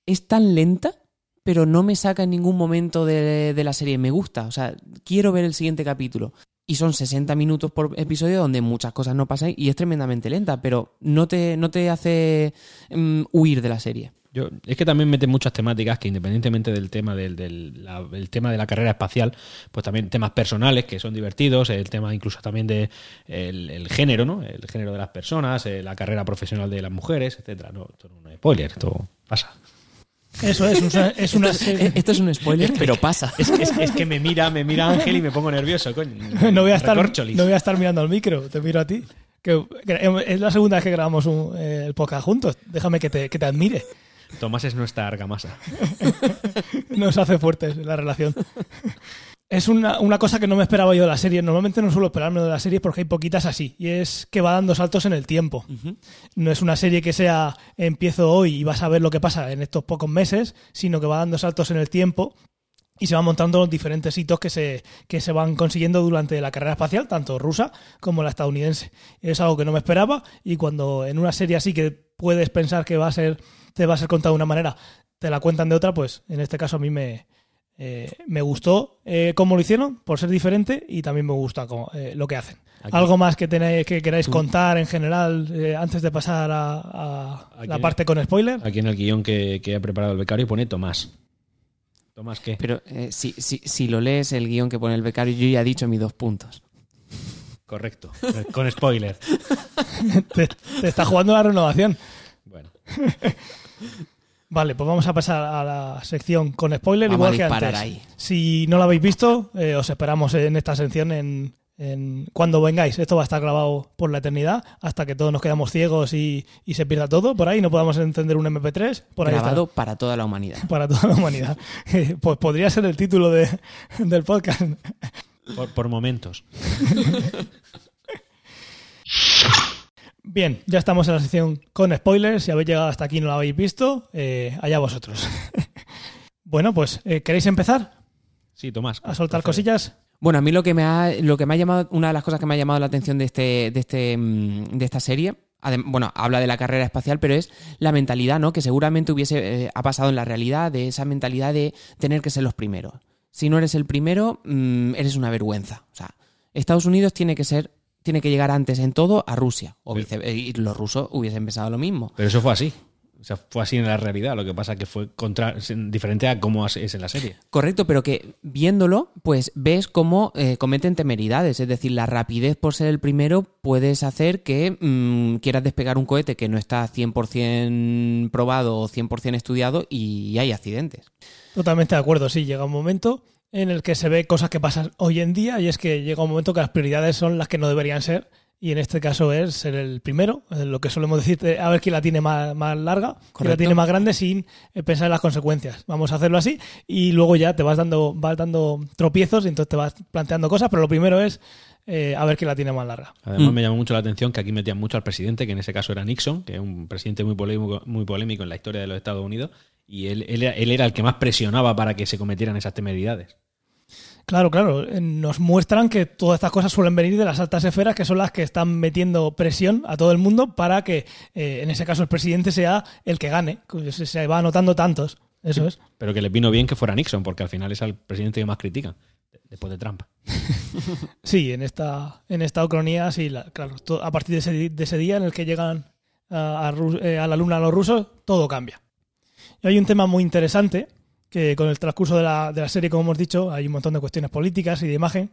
es tan lenta, pero no me saca en ningún momento de, de la serie. Me gusta, o sea, quiero ver el siguiente capítulo. Y son 60 minutos por episodio donde muchas cosas no pasan y es tremendamente lenta, pero no te, no te hace mm, huir de la serie. Yo, es que también mete muchas temáticas que independientemente del tema del, del- la- el tema de la carrera espacial, pues también temas personales que son divertidos, el tema incluso también de el, el género, ¿no? El género de las personas, eh, la carrera profesional de las mujeres, etcétera. No, esto no es un spoiler, esto pasa. Eso es, una- es una serie. Esto es un spoiler, pero pasa. Es, es- es que me mira, me mira Ángel y me pongo nervioso, coño. *laughs* no voy a estar no voy a estar mirando al micro te miro a ti que, que es la segunda vez que grabamos un- eh, el podcast juntos déjame que te, que te admire Tomás es nuestra argamasa. *laughs* nos hace fuertes la relación es una, una cosa que no me esperaba yo de la serie normalmente no suelo esperarme de la serie porque hay poquitas así y es que va dando saltos en el tiempo no es una serie que sea empiezo hoy y vas a ver lo que pasa en estos pocos meses sino que va dando saltos en el tiempo y se van montando los diferentes hitos que se, que se van consiguiendo durante la carrera espacial, tanto rusa como la estadounidense. Es algo que no me esperaba y cuando en una serie así que puedes pensar que va a ser, te va a ser contada de una manera, te la cuentan de otra, pues en este caso a mí me, eh, me gustó eh, cómo lo hicieron, por ser diferente, y también me gusta cómo, eh, lo que hacen. Aquí- ¿Algo más que, tenéis, que queráis Tú- contar en general eh, antes de pasar a, la parte con spoiler? Aquí en el guion que, que ha preparado el becario pone Tomás. ¿Tomás qué? Pero eh, si, si, si lo lees el guion que pone el becario, yo ya he dicho mis dos puntos. Correcto. *laughs* Con spoiler. *laughs* te, te está jugando la renovación. Bueno. *laughs* Vale, pues vamos a pasar a la sección con spoiler, Vamos igual que antes. ahí. Si no lo habéis visto, eh, os esperamos en esta sección en, en- cuando vengáis. Esto va a estar grabado por la eternidad hasta que todos nos quedamos ciegos y, y se pierda todo por ahí. No podamos encender un MP3. Por ahí está. Grabado para toda la humanidad. *laughs* para toda la humanidad. pues podría ser el título de- del podcast. Por, por momentos. *laughs* Bien, ya estamos en la sección con spoilers. Si habéis llegado hasta aquí y no lo habéis visto, eh, allá vosotros. *laughs* bueno, pues, eh, ¿queréis empezar Sí, Tomás. a soltar cosillas? Bueno, a mí lo que me ha, lo que me ha llamado, una de las cosas que me ha llamado la atención de este, de este, mm, de esta serie, adem- bueno, habla de la carrera espacial, pero es la mentalidad, ¿no? Que seguramente hubiese, eh, ha pasado en la realidad, de esa mentalidad de tener que ser los primeros. Si no eres el primero, mm, eres una vergüenza. O sea, Estados Unidos tiene que ser, tiene que llegar antes en todo a Rusia. O vice- y los rusos hubiesen pensado lo mismo. Pero eso fue así. O sea, fue así en la realidad. Lo que pasa que fue contra, diferente a cómo es en la serie. Correcto, pero que viéndolo, pues ves cómo eh, cometen temeridades. Es decir, la rapidez por ser el primero puedes hacer que mm, quieras despegar un cohete que no está 100% probado o 100% estudiado y hay accidentes. Totalmente de acuerdo, sí, llega un momento en el que se ve cosas que pasan hoy en día y es que llega un momento que las prioridades son las que no deberían ser y en este caso es ser el primero, eh, lo que solemos decir, a ver quién la tiene más, más larga, quién la tiene más grande sin eh, pensar en las consecuencias. Vamos a hacerlo así y luego ya te vas dando, vas dando tropiezos y entonces te vas planteando cosas, pero lo primero es eh, a ver quién la tiene más larga. Además, Mm. me llamó mucho la atención que aquí metían mucho al presidente, que en ese caso era Nixon, que es un presidente muy polémico, muy polémico en la historia de los Estados Unidos. Y él, él, era- él era el que más presionaba para que se cometieran esas temeridades. Claro, claro. eh, Nos muestran que todas estas cosas suelen venir de las altas esferas, que son las que están metiendo presión a todo el mundo para que, eh, en ese caso, el presidente sea el que gane. Se va anotando tantos. Eso es. Pero que les vino bien que fuera Nixon, porque al final es al presidente que más critican, después de Trump. *laughs* Sí, en esta, en esta ucronía, sí, la- claro. a partir de ese, di- de ese día en el que llegan a, a eh, a la luna los rusos, todo cambia. Hay un tema muy interesante que con el transcurso de la, de la serie, como hemos dicho, hay un montón de cuestiones políticas y de imagen,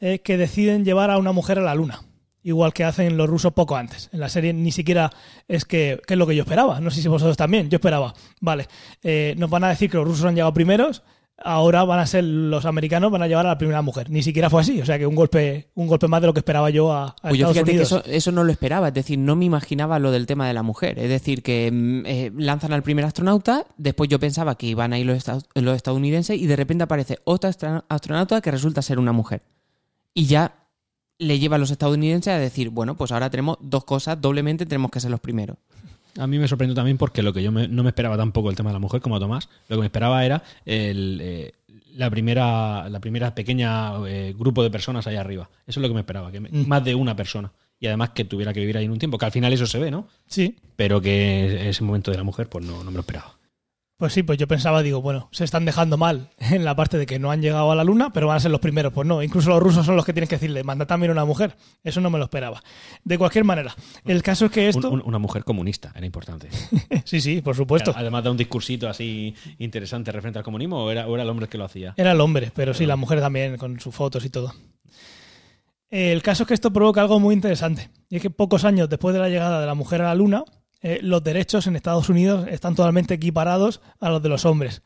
eh, que deciden llevar a una mujer a la luna. Igual que hacen los rusos poco antes. En la serie ni siquiera es que, que es lo que yo esperaba. No sé si vosotros también. Yo esperaba. Vale, eh, nos van a decir que los rusos han llegado primeros. Ahora van a ser los americanos, van a llevar a la primera mujer. Ni siquiera fue así. O sea que un golpe, un golpe más de lo que esperaba yo a, a Pues yo Estados fíjate Unidos. que eso, eso no lo esperaba, es decir, no me imaginaba lo del tema de la mujer. Es decir, que mm, eh, lanzan al primer astronauta, después yo pensaba que iban a ir los, estados- los estadounidenses y de repente aparece otra astronauta que resulta ser una mujer. Y ya le lleva a los estadounidenses a decir, bueno, pues ahora tenemos dos cosas, doblemente tenemos que ser los primeros. A mí me sorprendió también porque lo que yo me- no me esperaba tampoco el tema de la mujer, como a Tomás, lo que me esperaba era el, eh, la primera la primera pequeña eh, grupo de personas ahí arriba. Eso es lo que me esperaba, que me- Mm. más de una persona. Y además que tuviera que vivir ahí en un tiempo, que al final eso se ve, ¿no? Sí, Pero que ese momento de la mujer, pues no, no me lo esperaba. Pues sí, pues yo pensaba, digo, bueno, se están dejando mal *laughs* en la parte de que no han llegado a la luna, pero van a ser los primeros. Pues no, incluso los rusos son los que tienen que decirle, manda también una mujer. Eso no me lo esperaba. De cualquier manera, el caso es que esto... un- una mujer comunista era importante. *laughs* Sí, sí, por supuesto. Además de un discursito así interesante referente al comunismo, o era, o era el hombre el que lo hacía. Era el hombre, pero sí, la mujer también, con sus fotos y todo. El caso es que esto provoca algo muy interesante. Y es que pocos años después de la llegada de la mujer a la luna, eh, los derechos en Estados Unidos están totalmente equiparados a los de los hombres.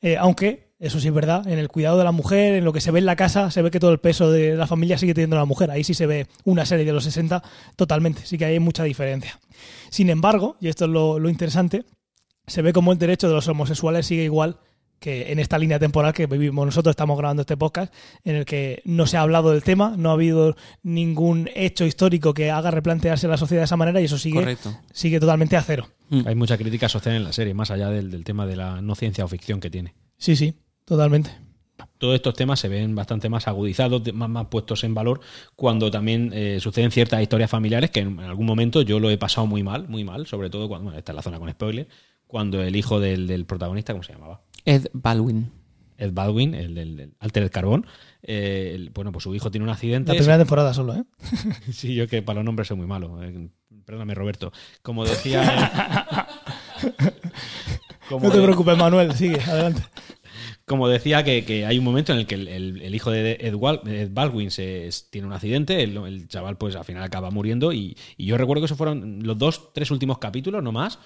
Eh, aunque, eso sí es verdad, en el cuidado de la mujer, en lo que se ve en la casa, se ve que todo el peso de la familia sigue teniendo la mujer. Ahí sí se ve una serie de los 60 totalmente, sí que hay mucha diferencia. Sin embargo, y esto es lo, lo interesante, se ve como el derecho de los homosexuales sigue igual que en esta línea temporal que vivimos nosotros, estamos grabando este podcast, en el que no se ha hablado del tema, no ha habido ningún hecho histórico que haga replantearse la sociedad de esa manera y eso sigue, Correcto. sigue totalmente a cero. Hay mucha crítica social en la serie, más allá del, del tema de la no ciencia o ficción que tiene. Sí, sí, totalmente. Todos estos temas se ven bastante más agudizados, más, más puestos en valor, cuando también eh, suceden ciertas historias familiares que en, en algún momento yo lo he pasado muy mal, muy mal, sobre todo cuando, bueno, esta es la zona con spoiler, cuando el hijo del, del protagonista, ¿cómo se llamaba? Ed Baldwin. Ed Baldwin, el del, del Altered Carbón, eh, el- bueno, pues su hijo tiene un accidente. La primera temporada solo, ¿eh? *laughs* Sí, yo que para los nombres soy muy malo. eh, perdóname, Roberto. Como decía. *laughs* como, No te de- preocupes, Manuel, sigue, adelante. como decía, que, que hay un momento en el que el, el- el hijo de Ed, Wal- Ed Baldwin se, es- tiene un accidente, el, el chaval, pues al final acaba muriendo. Y, y yo recuerdo que esos fueron los dos, tres últimos capítulos, no más.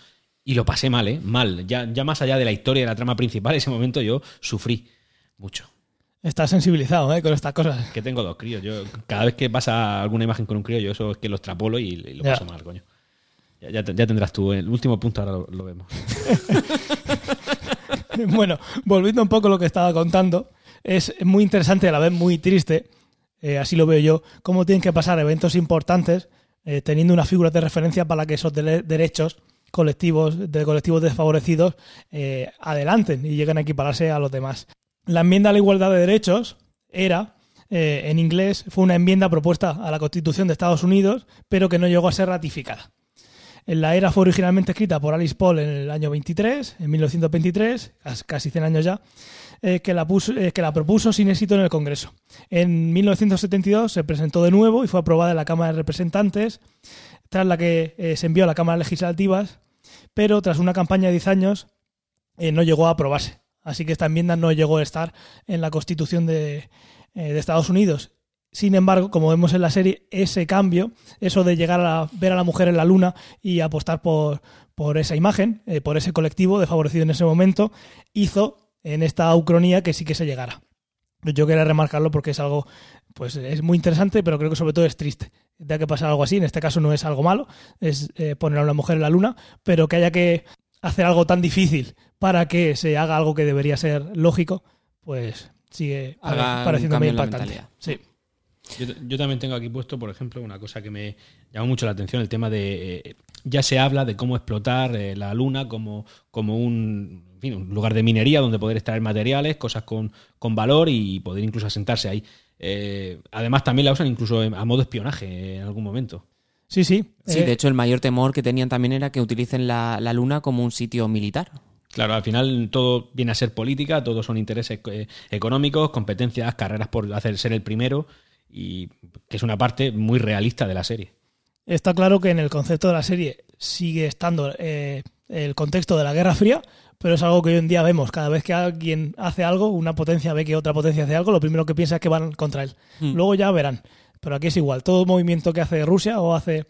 Y lo pasé mal, ¿eh? Mal. Ya, ya más allá de la historia de la trama principal, ese momento yo sufrí mucho. Estás sensibilizado ¿eh? con estas cosas. Que tengo dos críos. Yo, cada vez que pasa alguna imagen con un crío, yo eso es que lo extrapolo y, y lo Ya. paso mal, coño. Ya, ya, ya tendrás tú. El último punto ahora lo, lo vemos. *laughs* bueno, volviendo un poco a lo que estaba contando, es muy interesante y a la vez muy triste, eh, así lo veo yo, cómo tienen que pasar eventos importantes eh, teniendo una figura de referencia para que esos derechos colectivos, de colectivos desfavorecidos, eh, adelanten y lleguen a equipararse a los demás. La enmienda a la igualdad de derechos era, eh, en inglés, fue una enmienda propuesta a la Constitución de Estados Unidos, pero que no llegó a ser ratificada. La era fue originalmente escrita por Alice Paul en el año 23, en 1923, cas- casi 100 años ya, eh, que, la eh, que la propuso sin éxito en el Congreso. En 1972 se presentó de nuevo y fue aprobada en la Cámara de Representantes, tras la que eh, se envió a la Cámara Legislativas, pero tras una campaña de 10 años eh, no llegó a aprobarse. Así que esta enmienda no llegó a estar en la Constitución de, eh, de Estados Unidos. Sin embargo, como vemos en la serie, ese cambio, eso de llegar a ver a la mujer en la luna y apostar por, por esa imagen, por ese colectivo desfavorecido en ese momento, hizo en esta ucronía que sí que se llegara. Yo quería remarcarlo porque es algo, pues es muy interesante, pero creo que sobre todo es triste. Tenga que pasar algo así, en este caso no es algo malo, es eh, poner a una mujer en la luna, pero que haya que hacer algo tan difícil para que se haga algo que debería ser lógico, pues sigue Haga un pareciéndome cambio en la impactante. Sí. Yo, yo también tengo aquí puesto, por ejemplo, una cosa que me llama mucho la atención, el tema de... eh, ya se habla de cómo explotar eh, la luna como, como un, en fin, un lugar de minería donde poder extraer materiales, cosas con, con valor y poder incluso asentarse ahí. Eh, además, también la usan incluso a modo espionaje eh, en algún momento. Sí, sí. Sí, eh, de hecho el mayor temor que tenían también era que utilicen la, la luna como un sitio militar. Claro, al final todo viene a ser política, todo son intereses eh, económicos, competencias, carreras por hacer ser el primero y que es una parte muy realista de la serie. Está claro que en el concepto de la serie sigue estando eh, el contexto de la Guerra Fría, pero es algo que hoy en día vemos. Cada vez que alguien hace algo, una potencia ve que otra potencia hace algo, lo primero que piensa es que van contra él. Mm. Luego ya verán. Pero aquí es igual. Todo movimiento que hace Rusia o hace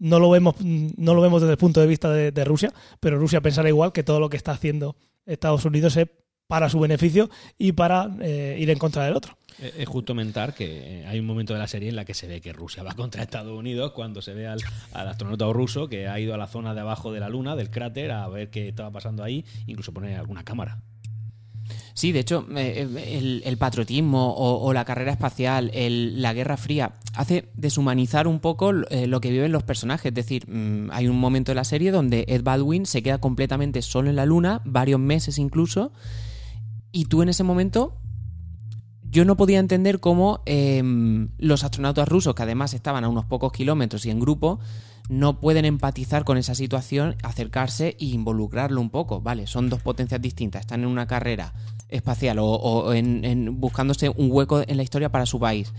no lo vemos no lo vemos desde el punto de vista de, de Rusia, pero Rusia pensará igual que todo lo que está haciendo Estados Unidos es para su beneficio y para eh, ir en contra del otro. Eh, Es justo mentar que eh, hay un momento de la serie en la que se ve que Rusia va *laughs* contra Estados Unidos cuando se ve al, al astronauta ruso que ha ido a la zona de abajo de la Luna, del cráter, a ver qué estaba pasando ahí, incluso poner alguna cámara. Sí, de hecho, el, el patriotismo o, o la carrera espacial, el- la Guerra Fría, hace deshumanizar un poco lo que viven los personajes. Es decir, mm, hay un momento de la serie donde Ed Baldwin se queda completamente solo en la Luna, varios meses incluso, y tú en ese momento yo no podía entender cómo eh, los astronautas rusos, que además estaban a unos pocos kilómetros y en grupo, no pueden empatizar con esa situación, acercarse e involucrarlo un poco. Vale, son dos potencias distintas, están en una carrera espacial o, o en, en buscándose un hueco en la historia para su país.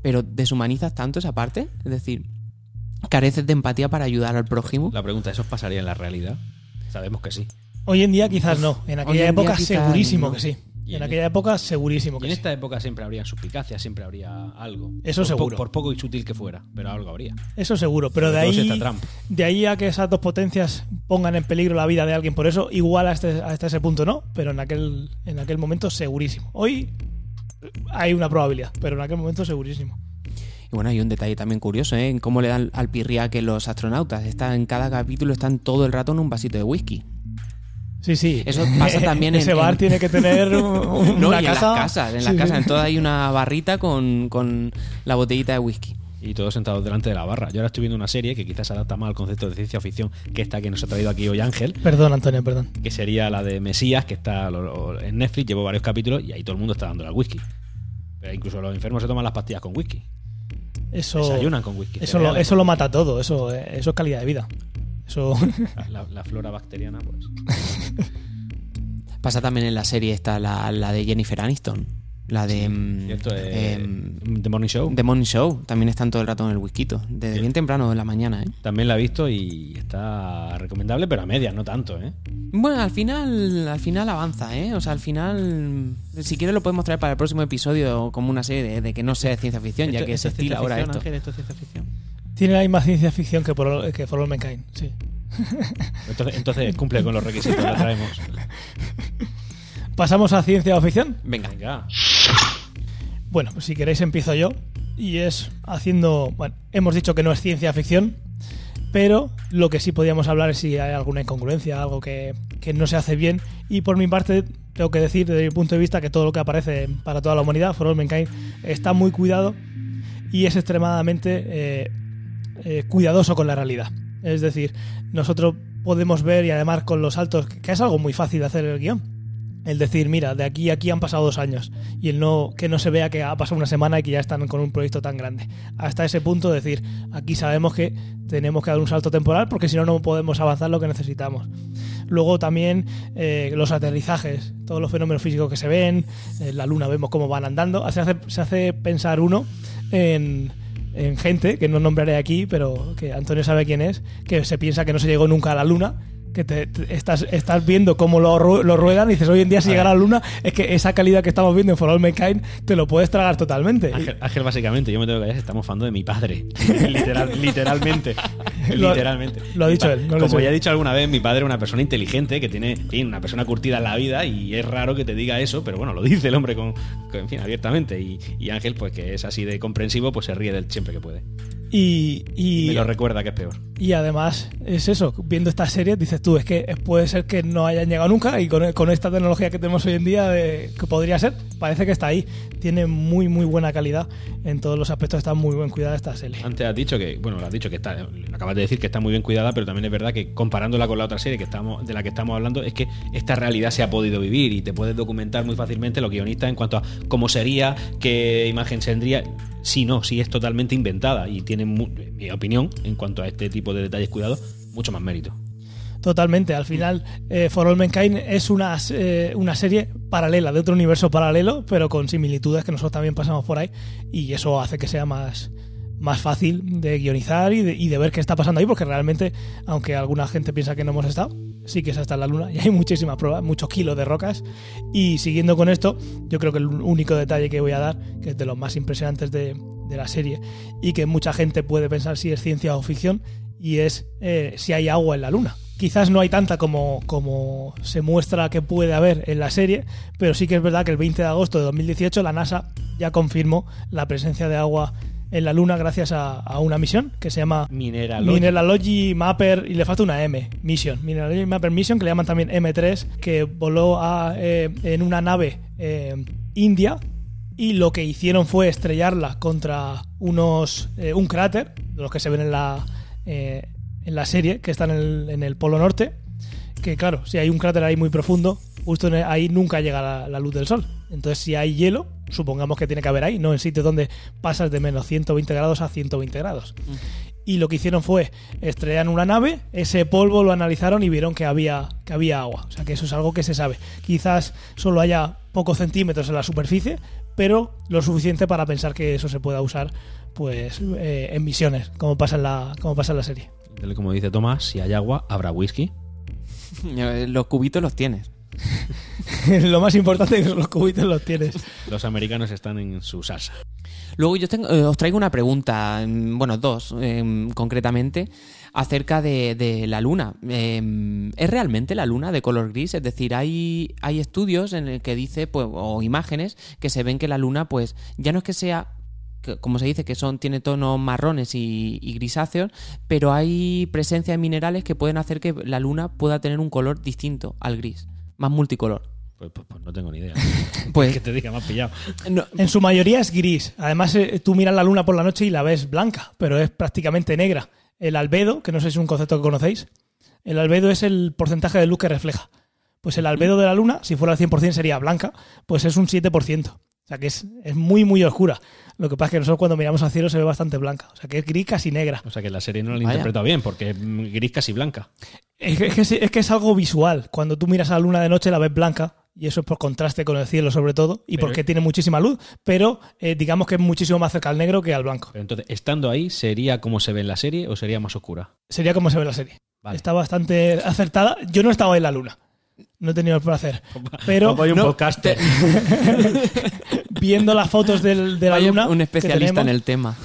Pero deshumanizas tanto esa parte, es decir, careces de empatía para ayudar al prójimo. La pregunta, ¿eso pasaría en la realidad? Sabemos que sí. Hoy en día quizás no. En aquella en época segurísimo no. que sí. Y En en aquella época segurísimo Y que en sí. esta época siempre habría suspicacia, siempre habría algo. Eso por po- seguro. por poco y sutil que fuera, pero algo habría. Eso seguro, pero de ahí, está Trump. de ahí a que esas dos potencias pongan en peligro la vida de alguien por eso, igual hasta, hasta ese punto no, pero en aquel, en aquel momento segurísimo. Hoy hay una probabilidad, pero en aquel momento segurísimo. Y bueno, hay un detalle también curioso, ¿eh? En cómo le dan al pirriaque los astronautas. Están, en cada capítulo están todo el rato en un vasito de whisky. Sí, sí. Eso pasa también *laughs* en- Ese bar en- tiene que tener *laughs* un- No, una y en casa. las casas, en Sí, las sí. casas, en todas hay una barrita con, con la botellita de whisky. Y todos sentados delante de la barra. Yo ahora estoy viendo una serie que quizás se adapta más al concepto de ciencia ficción que esta que nos ha traído aquí hoy Ángel, Perdón, Antonio, perdón. que sería la de Mesías, que está en Netflix, llevo varios capítulos y ahí todo el mundo está dándole al whisky. Pero incluso los enfermos se toman las pastillas con whisky. Eso, Desayunan con whisky. eso, lo, eso con lo whisky. mata todo, eso, eh, eso es calidad de vida. Eso, La, la- la flora bacteriana, pues. *laughs* Pasa también en la serie esta, la, la de Jennifer Aniston. La de. mm, Cierto, eh, em, The Morning Show. The Morning Show. También están todo el rato en el whisky. Desde Sí. bien temprano de la mañana, ¿eh? También la he visto y está recomendable, pero a medias, no tanto, ¿eh? Bueno, al final, al final avanza, ¿eh? O sea, al final, si quieres lo podemos traer para el próximo episodio como una serie de, de que no sea de ciencia ficción, ya que se estila ahora ficción, esto. Ángel, esto es ciencia ficción. Tiene la misma ciencia ficción que For, que For All Mankind, sí. *laughs* Entonces, entonces cumple con los requisitos, la traemos. *laughs* Pasamos a ciencia o ficción. Venga. Venga. Bueno, pues si queréis empiezo yo. Y es haciendo... Bueno, hemos dicho que no es ciencia ficción, pero lo que sí podíamos hablar es si hay alguna incongruencia, algo que, que no se hace bien. Y por mi parte, tengo que decir desde mi punto de vista que todo lo que aparece para toda la humanidad, For All Mankind, está muy cuidado y es extremadamente eh, eh, cuidadoso con la realidad. Es decir, nosotros podemos ver y además con los saltos, que es algo muy fácil de hacer el guion. El decir, mira, de aquí a aquí han pasado dos años y el no que no se vea que ha pasado una semana y que ya están con un proyecto tan grande. Hasta ese punto, decir, aquí sabemos que tenemos que dar un salto temporal porque si no, no podemos avanzar lo que necesitamos. Luego también eh, los aterrizajes, todos los fenómenos físicos que se ven, en la luna vemos cómo van andando. Se hace, se hace pensar uno en, en gente que no nombraré aquí, pero que Antonio sabe quién es, que se piensa que no se llegó nunca a la luna que te, te- estás, estás viendo cómo lo, lo ruedan y dices, hoy en día si A llegara a la luna, es que esa calidad que estamos viendo en For All Mankind te lo puedes tragar totalmente. Ángel, Ángel, básicamente, yo me tengo que callar, se está mofando de mi padre. *laughs* Literal, literalmente. Lo- literalmente. lo ha dicho él, no lo he Como ya he dicho alguna vez, mi padre es una persona inteligente que tiene, en fin, una persona curtida en la vida y es raro que te diga eso, pero bueno, lo dice el hombre con, con- en fin, abiertamente. Y, y Ángel, pues que es así de comprensivo, pues se ríe de él siempre que puede. Y, y, Me lo recuerda que es peor. y además es eso, viendo esta serie dices tú, es que puede ser que no hayan llegado nunca y con, con esta tecnología que tenemos hoy en día, de- que podría ser, parece que está ahí. Tiene muy, muy buena calidad en todos los aspectos, está muy bien cuidada esta serie. Antes has dicho que, bueno, lo has dicho que está, acabas de decir que está muy bien cuidada, pero también es verdad que comparándola con la otra serie que estamos, de la que estamos hablando, es que esta realidad se ha podido vivir y te puedes documentar muy fácilmente los guionistas en cuanto a cómo sería, qué imagen tendría. Si no, si es totalmente inventada y tiene, en mi opinión, en cuanto a este tipo de detalles cuidados, mucho más mérito. Totalmente. Al final, eh, For All Mankind es una, eh, una serie paralela, de otro universo paralelo, pero con similitudes que nosotros también pasamos por ahí. Y eso hace que sea más, más fácil de guionizar y de, y de ver qué está pasando ahí, porque realmente, aunque alguna gente piensa que no hemos estado, sí que es hasta la luna y hay muchísimas pruebas, muchos kilos de rocas. Y siguiendo con esto, yo creo que el único detalle que voy a dar, que es de los más impresionantes de, la serie y que mucha gente puede pensar si es ciencia o ficción, y es eh, si hay agua en la luna. Quizás no hay tanta como, como se muestra que puede haber en la serie, pero sí que es verdad que el 20 de agosto de 2018 la NASA ya confirmó la presencia de agua en la Luna gracias a, a una misión que se llama Mineralogy. Mineralogy Mapper y le falta una M, Mission. Mineralogy Mapper Mission, que le llaman también M3, que voló a, eh, en una nave eh, india y lo que hicieron fue estrellarla contra unos eh, un cráter, de los que se ven en la, eh, en la serie, que están en el, en el Polo Norte. Que claro, si hay un cráter ahí muy profundo, justo ahí nunca llega la, la luz del sol. Entonces, si hay hielo, supongamos que tiene que haber ahí, no en sitios donde pasas de menos 120 grados a 120 grados. Y lo que hicieron fue estrellar una nave, ese polvo lo analizaron y vieron que había, que había agua. O sea que eso es algo que se sabe. Quizás solo haya pocos centímetros en la superficie, pero lo suficiente para pensar que eso se pueda usar pues eh, en misiones, como pasa en la, como pasa en la serie. Como dice Tomás, si hay agua, habrá whisky. *laughs* Los cubitos los tienes. *laughs* lo más importante es que los cubitos los tienes. Los americanos están en su salsa. Luego yo tengo- eh, os traigo una pregunta, mm, bueno, dos eh, concretamente, acerca de, de la luna. Eh, ¿Es realmente la luna de color gris? Es decir, hay, hay estudios en el que dice, pues, o imágenes, que se ven que la luna, pues, ya no es que sea como se dice, que son tiene tonos marrones y, y grisáceos, pero hay presencia de minerales que pueden hacer que la luna pueda tener un color distinto al gris, más multicolor. Pues, pues- pues no tengo ni idea. *laughs* Pues que te diga, me has pillado. no, En su mayoría es gris. Además, eh, tú miras la luna por la noche y la ves blanca, pero es prácticamente negra. El albedo, que no sé si es un concepto que conocéis, el albedo es el porcentaje de luz que refleja. Pues el albedo de la luna, si fuera al 100% sería blanca, pues es un 7%. O sea que es, es muy, muy oscura. Lo que pasa es que nosotros cuando miramos al cielo se ve bastante blanca. O sea que es gris casi negra. O sea que la serie no la he Vaya. interpretado bien, porque es gris casi blanca. Es que, es, que, es- es que es algo visual. Cuando tú miras a la luna de noche la ves blanca, y eso es por contraste con el cielo sobre todo, y Pero- porque tiene muchísima luz, pero eh, digamos que es muchísimo más cerca al negro que al blanco. Pero entonces, estando ahí, ¿sería como se ve en la serie o sería más oscura? Sería como se ve en la serie. Vale. Está bastante acertada. Yo no estaba en la luna. No he tenido el placer. Pero Como hay un no, podcaster. *laughs* viendo las fotos del- de la luna. un especialista en el tema.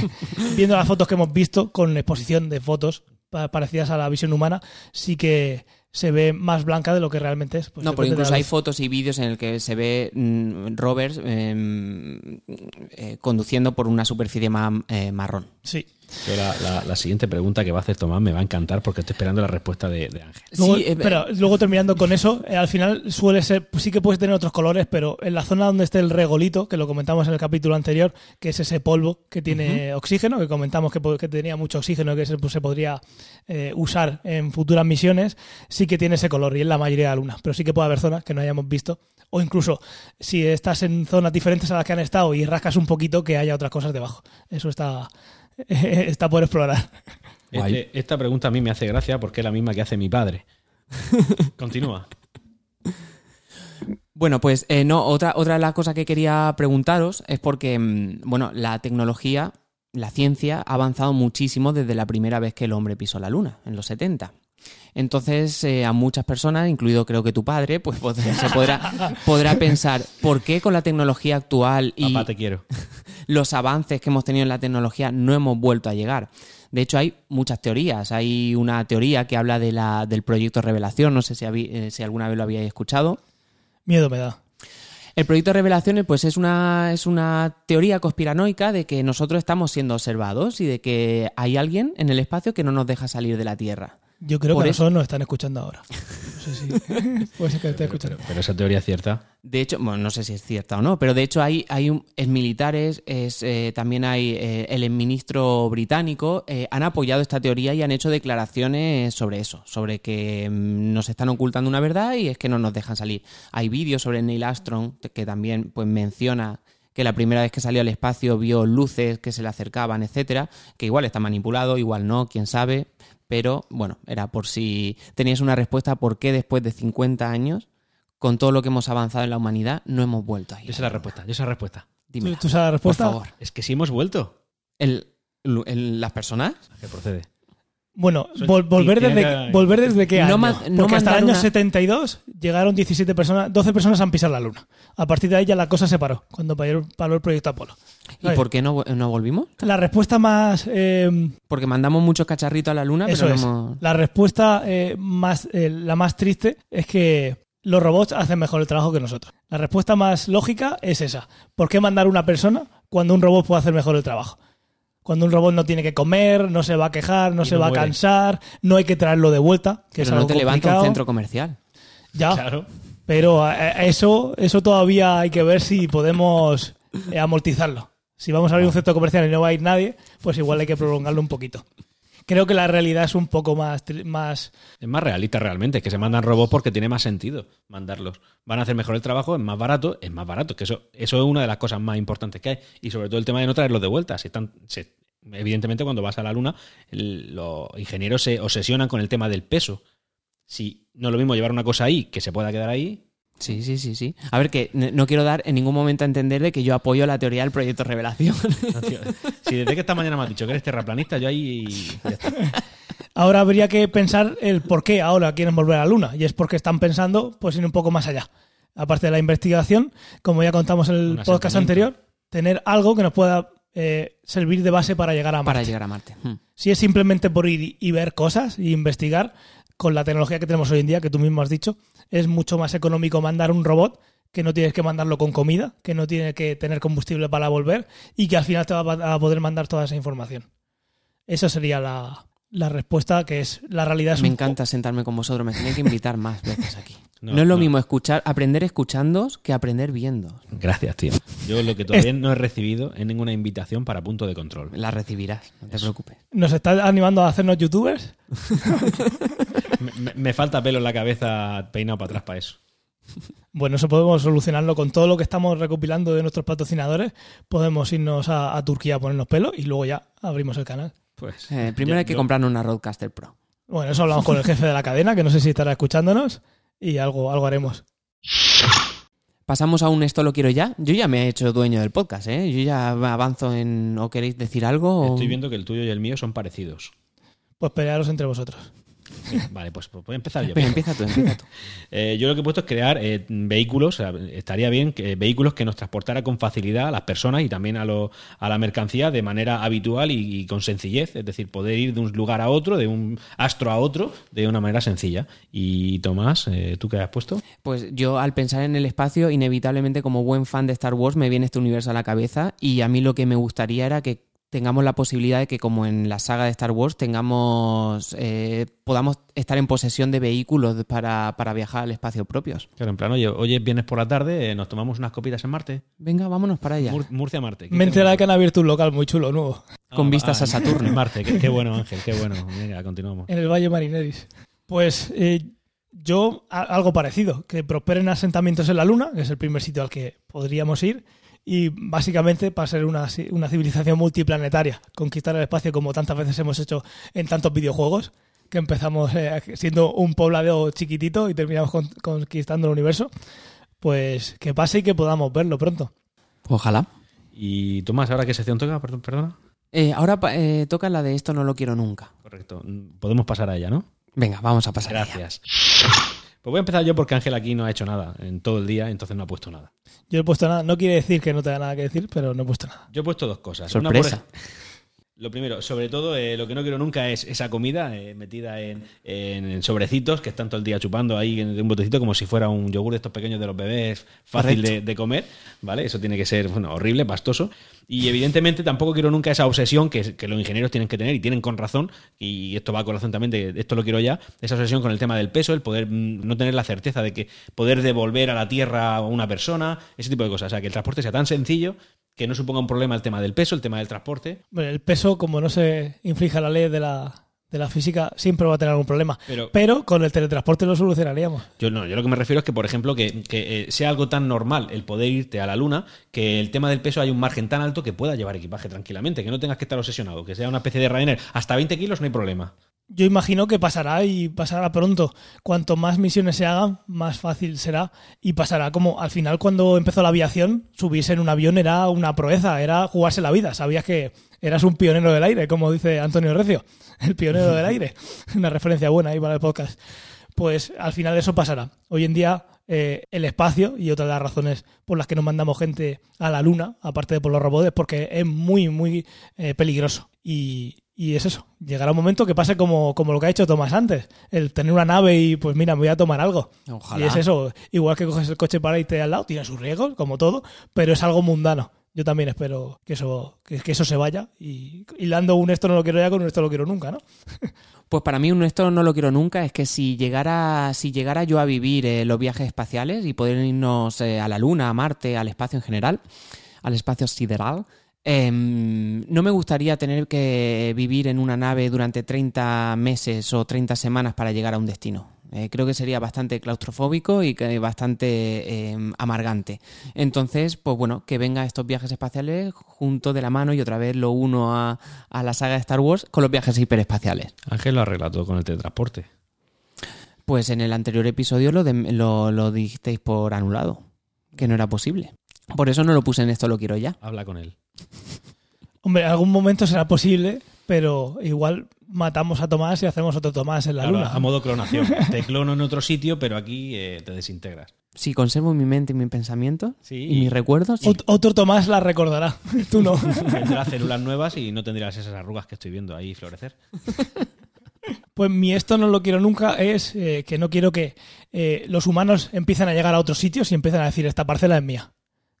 *laughs* Viendo las fotos que hemos visto con exposición de fotos, pa- parecidas a la visión humana, sí que se ve más blanca de lo que realmente es. Pues no, de incluso hay fotos y vídeos en el que se ve mm, Roberts eh, eh, conduciendo por una superficie ma- eh, marrón. Sí. Yo la, la- la siguiente pregunta que va a hacer Tomás me va a encantar porque estoy esperando la respuesta de, de Ángel. Luego, Sí, eh, pero luego terminando con eso, eh, al final suele ser, pues sí que puedes tener otros colores, pero en la zona donde esté el regolito, que lo comentamos en el capítulo anterior, que es ese polvo que tiene oxígeno, que comentamos que, tenía mucho oxígeno, que se, pues, se podría eh, usar en futuras misiones, sí que tiene ese color y en la mayoría de las lunas, pero sí que puede haber zonas que no hayamos visto, o incluso si estás en zonas diferentes a las que han estado y rascas un poquito, que haya otras cosas debajo. Eso está, *laughs* está por explorar. Este- esta pregunta a mí me hace gracia porque es la misma que hace mi padre. Continúa. Bueno, pues eh, no, otra, otra de las cosas que quería preguntaros es porque, mm, bueno, la tecnología, la ciencia ha avanzado muchísimo desde la primera vez que el hombre pisó la luna, en los 70. Entonces, eh, a muchas personas, incluido creo que tu padre, pues *laughs* podrá- se podrá, podrá pensar, ¿por qué con la tecnología actual y Papá, te quiero. *laughs* los avances que hemos tenido en la tecnología no hemos vuelto a llegar. De hecho, hay muchas teorías. Hay una teoría que habla de la, del proyecto Revelación, no sé si, habí- eh, si alguna vez lo habíais escuchado. Miedo me da. El proyecto Revelaciones, pues es una, es una teoría conspiranoica de que nosotros estamos siendo observados y de que hay alguien en el espacio que no nos deja salir de la Tierra. Yo creo Por que eso- nosotros nos están escuchando ahora. No sé si. *laughs* Puede ser que esté escuchando. Pero esa teoría es cierta. De hecho, bueno, no sé si es cierta o no, pero de hecho hay, hay un, exmilitares, es, eh, también hay eh, el exministro británico, eh, han apoyado esta teoría y han hecho declaraciones sobre eso, sobre que mm, nos están ocultando una verdad y es que no nos dejan salir. Hay vídeos sobre Neil Armstrong que también pues menciona que la primera vez que salió al espacio vio luces que se le acercaban, etcétera, que igual está manipulado, igual no, quién sabe, pero bueno, era por si tenías una respuesta por qué después de 50 años con todo lo que hemos avanzado en la humanidad, no hemos vuelto a ir. Yo sé la respuesta, yo sé la respuesta. Dímela, ¿Tú, sabes la por respuesta? favor. Es que si hemos vuelto. El, el- ¿Las personas? Que procede. Bueno, vol- volver, desde, que- volver desde qué No año? ma- no Porque hasta el año una- 72 llegaron 17 personas, 12 personas han pisado la luna. A partir de ahí ya la cosa se paró, cuando paró el proyecto Apolo. ¿Y por qué no, no volvimos? La respuesta más eh, Porque mandamos muchos cacharritos a la luna, Eso pero es. no hemos... La respuesta eh, más, eh, la más triste es que los robots hacen mejor el trabajo que nosotros. La respuesta más lógica es esa. ¿Por qué mandar una persona cuando un robot puede hacer mejor el trabajo? Cuando un robot no tiene que comer, no se va a quejar, no Y se no va muere. a cansar, no hay que traerlo de vuelta, que es Pero no te levanta un centro comercial. Ya, Claro. pero a- a- eso, eso todavía hay que ver si podemos eh, amortizarlo. Si vamos a abrir un centro comercial y no va a ir nadie, pues igual hay que prolongarlo un poquito. Creo que la realidad es un poco más, más Es más realista realmente, que se mandan robots porque tiene más sentido mandarlos. Van a hacer mejor el trabajo, es más barato, es más barato. Que eso, eso es una de las cosas más importantes que hay. Y sobre todo el tema de no traerlos de vuelta. Si evidentemente, cuando vas a la luna, el- los ingenieros se obsesionan con el tema del peso. Si no es lo mismo llevar una cosa ahí que se pueda quedar ahí, Sí, sí, sí, sí. A ver, que no quiero dar en ningún momento a entender de que yo apoyo la teoría del proyecto Revelación. no, *laughs* tío. si desde que esta mañana me has dicho que eres terraplanista, yo ahí. ya está. *laughs* Ahora habría que pensar el por qué ahora quieren volver a la Luna. Y es porque están pensando pues ir un poco más allá. Aparte de la investigación, como ya contamos en el podcast anterior, tener algo que nos pueda eh, servir de base para llegar a Marte. para llegar a Marte. Hmm. Si es simplemente por ir y ver cosas y investigar, con la tecnología que tenemos hoy en día, que tú mismo has dicho, es mucho más económico mandar un robot que no tienes que mandarlo con comida, que no tiene que tener combustible para volver y que al final te va a poder mandar toda esa información. Esa sería la, la respuesta, que es la realidad. Es Me un encanta sentarme con vosotros, me tenéis que invitar más veces aquí. No, No, es lo no. mismo escuchar, aprender escuchándoos que aprender viendo. Gracias, tío. Yo lo que todavía no he recibido es ninguna invitación para punto de control. La recibirás, no te preocupes. ¿Nos está animando a hacernos youtubers? *laughs* Me, me- me falta pelo en la cabeza peinado para atrás para eso. Bueno, eso podemos solucionarlo con todo lo que estamos recopilando de nuestros patrocinadores. Podemos irnos a, a Turquía a ponernos pelo y luego ya abrimos el canal. Pues. Eh, primero yo- hay que yo- comprarnos una Roadcaster Pro. Bueno, eso hablamos con el jefe de la cadena, que no sé si estará escuchándonos, y algo, algo haremos. Pasamos a un esto lo quiero ya. Yo ya me he hecho dueño del podcast, ¿eh? Yo ya avanzo en... ¿O queréis decir algo? o- Estoy viendo que el tuyo y el mío son parecidos. Pues pelearos entre vosotros. Vale, pues, pues voy a empezar yo. Empieza tú, empieza tú. *laughs* Eh, yo lo que he puesto es crear eh, vehículos, o sea, estaría bien que vehículos que nos transportara con facilidad a las personas y también a, lo- a la mercancía de manera habitual y, y con sencillez, es decir, poder ir de un lugar a otro, de un astro a otro, de una manera sencilla. Y Tomás, eh, ¿tú qué has puesto? Pues yo al pensar en el espacio, inevitablemente como buen fan de Star Wars me viene este universo a la cabeza y a mí lo que me gustaría era que tengamos la posibilidad de que como en la saga de Star Wars tengamos eh, podamos estar en posesión de vehículos para, para viajar al espacio propios. Claro, en plan, oye, hoy es viernes por la tarde, eh, nos tomamos unas copitas en Marte. Venga, vámonos para allá. Mur- Murcia-Marte. ¿Qué Me de que han abierto un local muy chulo nuevo Con vistas a Saturno. En *laughs* Marte, qué, qué bueno, Ángel, qué bueno. Venga, continuamos. en el Valle Marineris. Pues eh, yo algo parecido, que prosperen asentamientos en la Luna, que es el primer sitio al que podríamos ir, y básicamente para ser una, una civilización multiplanetaria, conquistar el espacio como tantas veces hemos hecho en tantos videojuegos, que empezamos eh, siendo un poblado chiquitito y terminamos con- conquistando el universo. Pues que pase y que podamos verlo pronto. Ojalá. Y Tomás, ¿ahora qué sección toca? Perdón, perdona. Eh, ahora eh, toca la de esto no lo quiero nunca. Correcto. Podemos pasar a ella, ¿no? Venga, vamos a pasar. a ella. Gracias. Pues voy a empezar yo porque Ángel aquí no ha hecho nada en todo el día, entonces no ha puesto nada. Yo he puesto nada, no quiere decir que no tenga nada que decir, pero no he puesto nada. Yo he puesto dos cosas. Una por- Sorpresa. Lo primero, sobre todo, eh, lo que no quiero nunca es esa comida eh, metida en, sobrecitos que están todo el día chupando ahí en un botecito como si fuera un yogur de estos pequeños de los bebés, fácil de, de comer, ¿vale? Eso tiene que ser bueno, horrible, pastoso. Y evidentemente tampoco quiero nunca esa obsesión que, que los ingenieros tienen que tener y tienen con razón, y esto va con razón también, de esto lo quiero ya, esa obsesión con el tema del peso, el poder mm, no tener la certeza de que poder devolver a la Tierra a una persona, ese tipo de cosas. O sea, que el transporte sea tan sencillo que no suponga un problema el tema del peso, el tema del transporte. Bueno, el peso, como no se inflige la ley de la, de la física, siempre va a tener algún problema. Pero- Pero con el teletransporte lo solucionaríamos. Yo no, yo lo que me refiero es que, por ejemplo, que, que, eh, sea algo tan normal el poder irte a la luna, que el tema del peso hay un margen tan alto que pueda llevar equipaje tranquilamente, que no tengas que estar obsesionado, que sea una especie de Ryanair. Hasta 20 kilos no hay problema. Yo imagino que pasará y pasará pronto. Cuanto más misiones se hagan, más fácil será. Y pasará como al final cuando empezó la aviación, subirse en un avión era una proeza, era jugarse la vida. Sabías que eras un pionero del aire, como dice Antonio Recio, *laughs* el pionero del aire. *laughs* Una referencia buena ahí para el podcast. Pues al final eso pasará. Hoy en día eh, el espacio, y otra de las razones por las que no mandamos gente a la luna, aparte de por los robots, porque es muy, muy eh, peligroso. Y, y es eso, llegará un momento que pase como, como lo que ha hecho Tomás antes, el tener una nave y pues mira, me voy a tomar algo. Ojalá. Y es eso, igual que coges el coche para irte al lado, tiene sus riesgos, como todo, pero es algo mundano. Yo también espero que eso, que, que eso se vaya y hilando un esto no lo quiero ya con un esto lo quiero nunca, ¿no? *laughs* Pues para mí un esto no lo quiero nunca, es que si llegara, si llegara yo a vivir eh, los viajes espaciales y poder irnos eh, a la Luna, a Marte, al espacio en general, al espacio sideral, em, no me gustaría tener que vivir en una nave durante 30 meses o 30 semanas para llegar a un destino. Eh, creo que sería bastante claustrofóbico y que bastante em, amargante. Entonces, pues bueno, que venga estos viajes espaciales junto de la mano y otra vez lo uno a, a la saga de Star Wars con los viajes hiperespaciales. Ángel lo arregla todo con el teletransporte. Pues en el anterior episodio lo, de- lo, lo dijisteis por anulado, que no era posible. Por eso no lo puse en esto, lo quiero ya. Habla con él. Hombre, en algún momento será posible, pero igual matamos a Tomás y hacemos otro Tomás en la Claro, luna. a modo clonación. te clono en otro sitio, pero aquí eh, te desintegras. Si conservo mi mente y mi pensamiento Sí, y y- mis recuerdos, Otro Tomás la recordará, *laughs* tú no. Tendrás células nuevas y no tendrás esas arrugas que estoy viendo ahí florecer. Pues mi esto no lo quiero nunca es eh, que no quiero que eh, los humanos empiecen a llegar a otros sitios y empiecen a decir esta parcela es mía.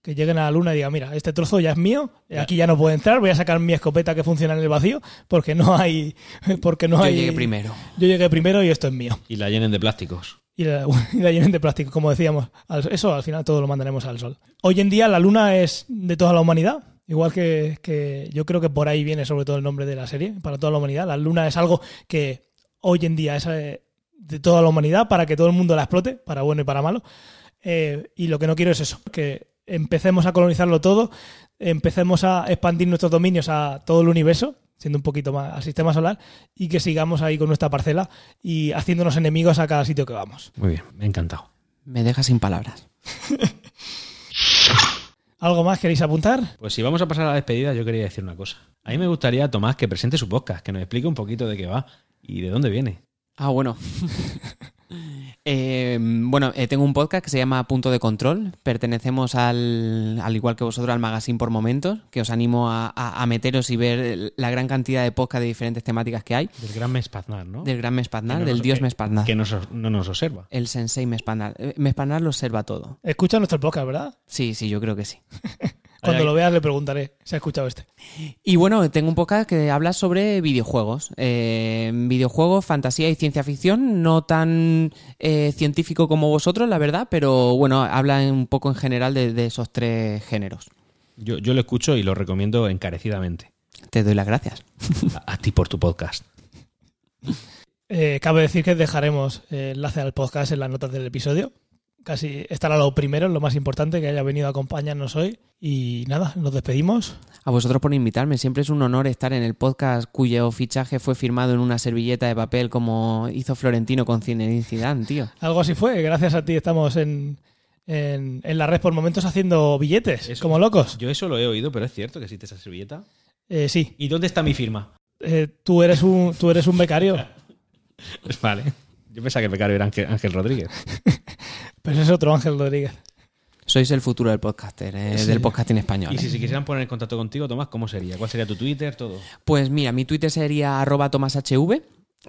Que lleguen a la luna y digan, mira, este trozo ya es mío, aquí ya no puedo entrar, voy a sacar mi escopeta que funciona en el vacío porque no hay... *laughs* Porque no yo hay llegué primero. Yo llegué primero y esto es mío. Y la llenen de plásticos. Y la, *laughs* y la llenen de plástico, como decíamos. Eso al final todo lo mandaremos al sol. Hoy en día la luna es de toda la humanidad. Igual que, que yo creo que por ahí viene sobre todo el nombre de la serie, para toda la humanidad. La luna es algo que hoy en día es eh, de toda la humanidad para que todo el mundo la explote, para bueno y para malo. Eh, y lo que no quiero es eso, que empecemos a colonizarlo todo, empecemos a expandir nuestros dominios a todo el universo, siendo un poquito más al sistema solar, y que sigamos ahí con nuestra parcela y haciéndonos enemigos a cada sitio que vamos. Muy bien, me ha encantado. Me deja sin palabras. *laughs* ¿Algo más queréis apuntar? Pues si vamos a pasar a la despedida, yo quería decir una cosa. A mí me gustaría, Tomás, que presente su podcast, que nos explique un poquito de qué va y de dónde viene. Ah, bueno. *laughs* Eh, bueno, eh, tengo un podcast que se llama Punto de Control. Pertenecemos al, al igual que vosotros, al Magazine por Momentos, que os animo a, a- a meteros y ver la gran cantidad de podcasts de diferentes temáticas que hay. Del gran Mespaznar, ¿no? Del gran Mespaznar, no del nos- dios que- Mespaznar. Que nos- no nos observa. El sensei Mespaznar. Eh, Mespaznar lo observa todo. Escucha nuestro podcast, ¿verdad? Sí, sí, yo creo que sí. *laughs* Cuando lo veas le preguntaré si ha escuchado este. Y bueno, tengo un podcast que habla sobre videojuegos. Eh, videojuegos, fantasía y ciencia ficción. No tan eh, científico como vosotros, la verdad, pero bueno, habla un poco en general de, de esos tres géneros. Yo, yo lo escucho y lo recomiendo encarecidamente. Te doy las gracias. A, a ti por tu podcast. Eh, cabe decir que dejaremos enlace al podcast en las notas del episodio. Casi estará lo primero, lo más importante, que haya venido a acompañarnos hoy. Y nada, nos despedimos. A vosotros por invitarme. Siempre es un honor estar en el podcast cuyo fichaje fue firmado en una servilleta de papel como hizo Florentino con Zinedine Zidane, tío. Algo así fue. Gracias a ti estamos en, en, en la red por momentos haciendo billetes, Eso- como locos. Yo eso lo he oído, pero es cierto que existe esa servilleta. Eh, sí, ¿Y dónde está mi firma? eh, tú, eres un, tú eres un becario, Pues *laughs* vale. Yo pensaba que el becario era Ángel, Ángel Rodríguez. *laughs* pero es otro Ángel Rodríguez. Sois el futuro del podcaster, eh, Sí. del podcasting español. Y eh. si se quisieran poner en contacto contigo, Tomás, ¿cómo sería? ¿Cuál sería tu Twitter? Todo. Pues mira, mi Twitter sería arroba tomashv,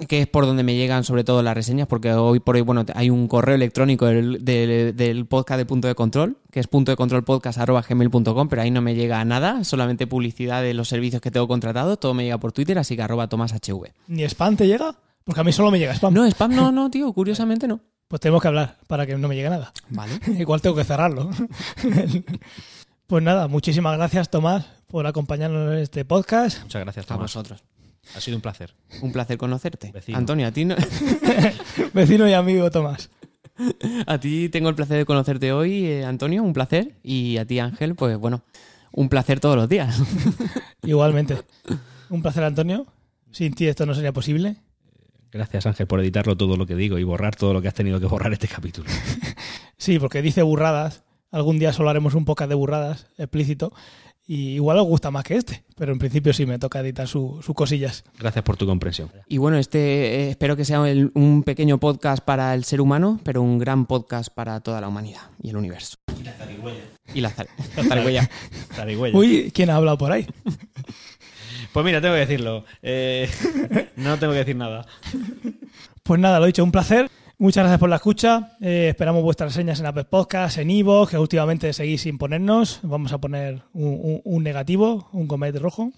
que es por donde me llegan sobre todo las reseñas, porque hoy por hoy, bueno, hay un correo electrónico del, del- del podcast de Punto de Control, que es punto de control podcast arroba gmail.com, pero ahí no me llega nada, solamente publicidad de los servicios que tengo contratados, todo me llega por Twitter, así que arroba tomashv. ¿Ni spam te llega? Porque a mí solo me llega spam. No, spam no, no, tío, curiosamente no. Pues tenemos que hablar para que no me llegue nada. Vale. *laughs* Igual tengo que cerrarlo. pues nada, muchísimas gracias Tomás por acompañarnos en este podcast. Muchas gracias, A vosotros. Ha sido un placer. Un placer conocerte. Vecino. Antonio, a ti, no- *laughs* Vecino y amigo Tomás. a ti tengo el placer de conocerte hoy, eh, Antonio, un placer. Y a ti, Ángel, pues bueno, un placer todos los días. *laughs* Igualmente. Un placer Antonio. Sin ti esto no sería posible. Gracias, Ángel, por editarlo todo lo que digo y borrar todo lo que has tenido que borrar este capítulo. *laughs* Sí, porque dice burradas. Algún día solo haremos un podcast de burradas explícito. Y igual os gusta más que este. Pero en principio sí me toca editar su- sus cosillas. Gracias por tu comprensión. Y bueno, este eh, espero que sea el- un pequeño podcast para el ser humano, pero un gran podcast para toda la humanidad y el universo. Y la zarigüeya. Y la, zar- la zarigüeya. *laughs* Zarigüeya. Uy, ¿quién ha hablado por ahí? *laughs* Pues mira, tengo que decirlo. Eh, *laughs* no tengo que decir nada. Pues nada, lo dicho, un placer. Muchas gracias por la escucha. Eh, esperamos vuestras reseñas en Apple Podcasts, en Ivo, que últimamente seguís sin ponernos. Vamos a poner un, un- un negativo, un comet rojo.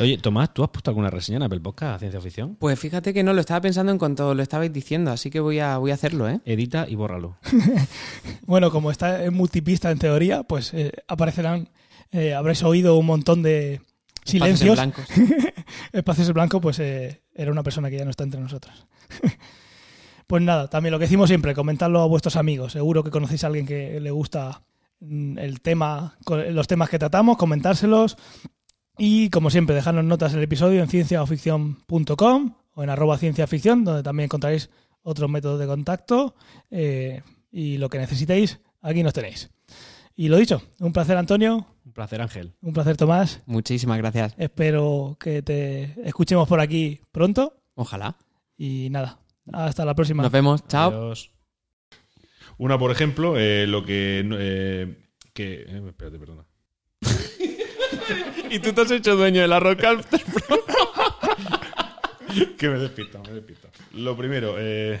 Oye, Tomás, ¿tú has puesto alguna reseña en Apple Podcast a Ciencia Ficción? Pues fíjate que no lo estaba pensando en cuanto lo estabais diciendo, así que voy a, voy a hacerlo, ¿eh? Edita y bórralo. *laughs* Bueno, como está en multipista en teoría, pues eh, aparecerán, eh, habréis oído un montón de Espacios en silencios. blancos. *laughs* Espacios en blanco, pues eh, era una persona que ya no está entre nosotros. *laughs* pues nada, también lo que decimos siempre, comentadlo a vuestros amigos. Seguro que conocéis a alguien que le gusta mm, el tema, los temas que tratamos, comentárselos. Y como siempre, dejadnos notas en el episodio en cienciaoficción.com o en arroba cienciaficción, donde también encontraréis otros métodos de contacto. eh, y lo que necesitéis, aquí nos tenéis. Y lo dicho, un placer Antonio, Un placer, Ángel. un placer Tomás. Muchísimas gracias. Espero que te escuchemos por aquí pronto. Ojalá. Y nada, hasta la próxima. Nos vemos. Chao. Adiós. Una, por ejemplo, eh, lo que. eh, que eh, espérate, perdona. *laughs* Y tú te has hecho dueño de la roca. *laughs* que me despista, me despista. Lo primero, eh,